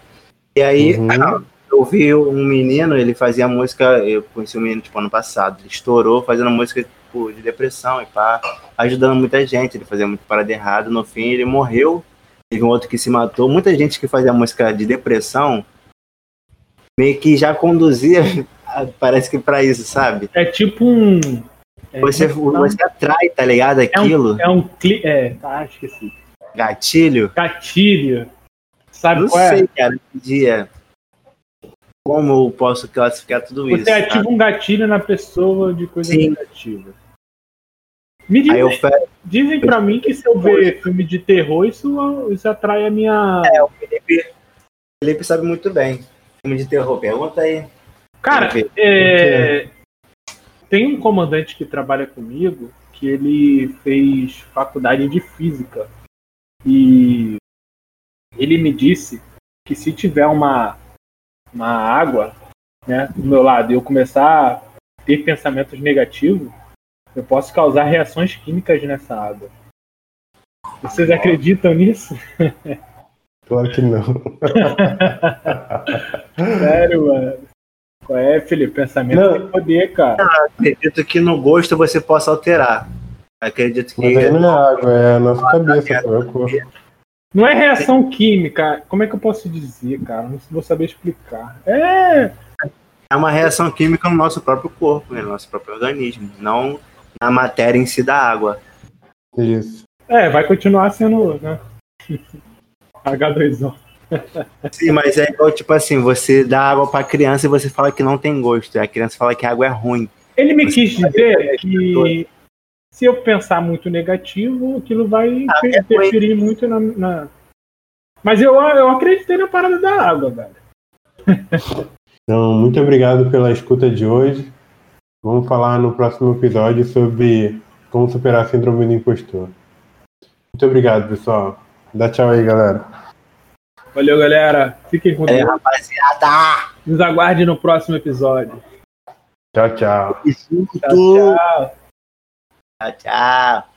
E aí, Uhum. eu vi um menino, ele fazia música, eu conheci um menino, tipo, ano passado, ele estourou fazendo música, tipo, de depressão e pá, ajudando muita gente, ele fazia muito parada errada, no fim ele morreu, teve um outro que se matou, muita gente que fazia música de depressão, meio que já conduzia, parece que pra isso, sabe? É tipo um. é, Você, que você atrai, tá ligado? É um- Aquilo, É um cli... É, tá, esqueci. gatilho. Gatilho. Sabe Não qual é? sei, cara, que dia. Como eu posso classificar tudo isso? Você sabe? ativa um gatilho na pessoa de coisa Sim. negativa. Me dizem, eu fe- dizem pra mim que se eu ver filme de terror, isso, isso atrai a minha. o Felipe, o Felipe sabe muito bem. Filme de terror, pergunta aí. Cara, é, tem um comandante que trabalha comigo que ele fez faculdade de física. E ele me disse que se tiver uma, uma água né, do meu lado e eu começar a ter pensamentos negativos, eu posso causar reações químicas nessa água. Vocês acreditam nisso? Claro que não. Sério, mano. Qual é, Felipe? Pensamento Não. tem poder, cara. Acredito que no gosto você possa alterar. Acredito que. Mas aí não é água, é a nossa cabeça, é o corpo. Não é reação química. Como é que eu posso dizer, cara? Não vou saber explicar. É. É uma reação química no nosso próprio corpo, né? no nosso próprio organismo. Não na matéria em si da água. Isso. É, vai continuar sendo, né? H2O. Sim, mas é igual, tipo assim, você dá água pra criança e você fala que não tem gosto. E a criança fala que a água é ruim. Ele me quis dizer que se eu pensar muito negativo, aquilo vai Ah, é interferir muito na, na- Mas eu, eu acreditei na parada da água, velho. Então, muito obrigado pela escuta de hoje. Vamos falar no próximo episódio sobre como superar a síndrome do impostor. Muito obrigado, pessoal. Dá tchau aí, galera. Valeu, galera. Fiquem com É, Deus. rapaziada! Nos aguarde no próximo episódio. Tchau, tchau. Tchau, tchau. Tchau, tchau.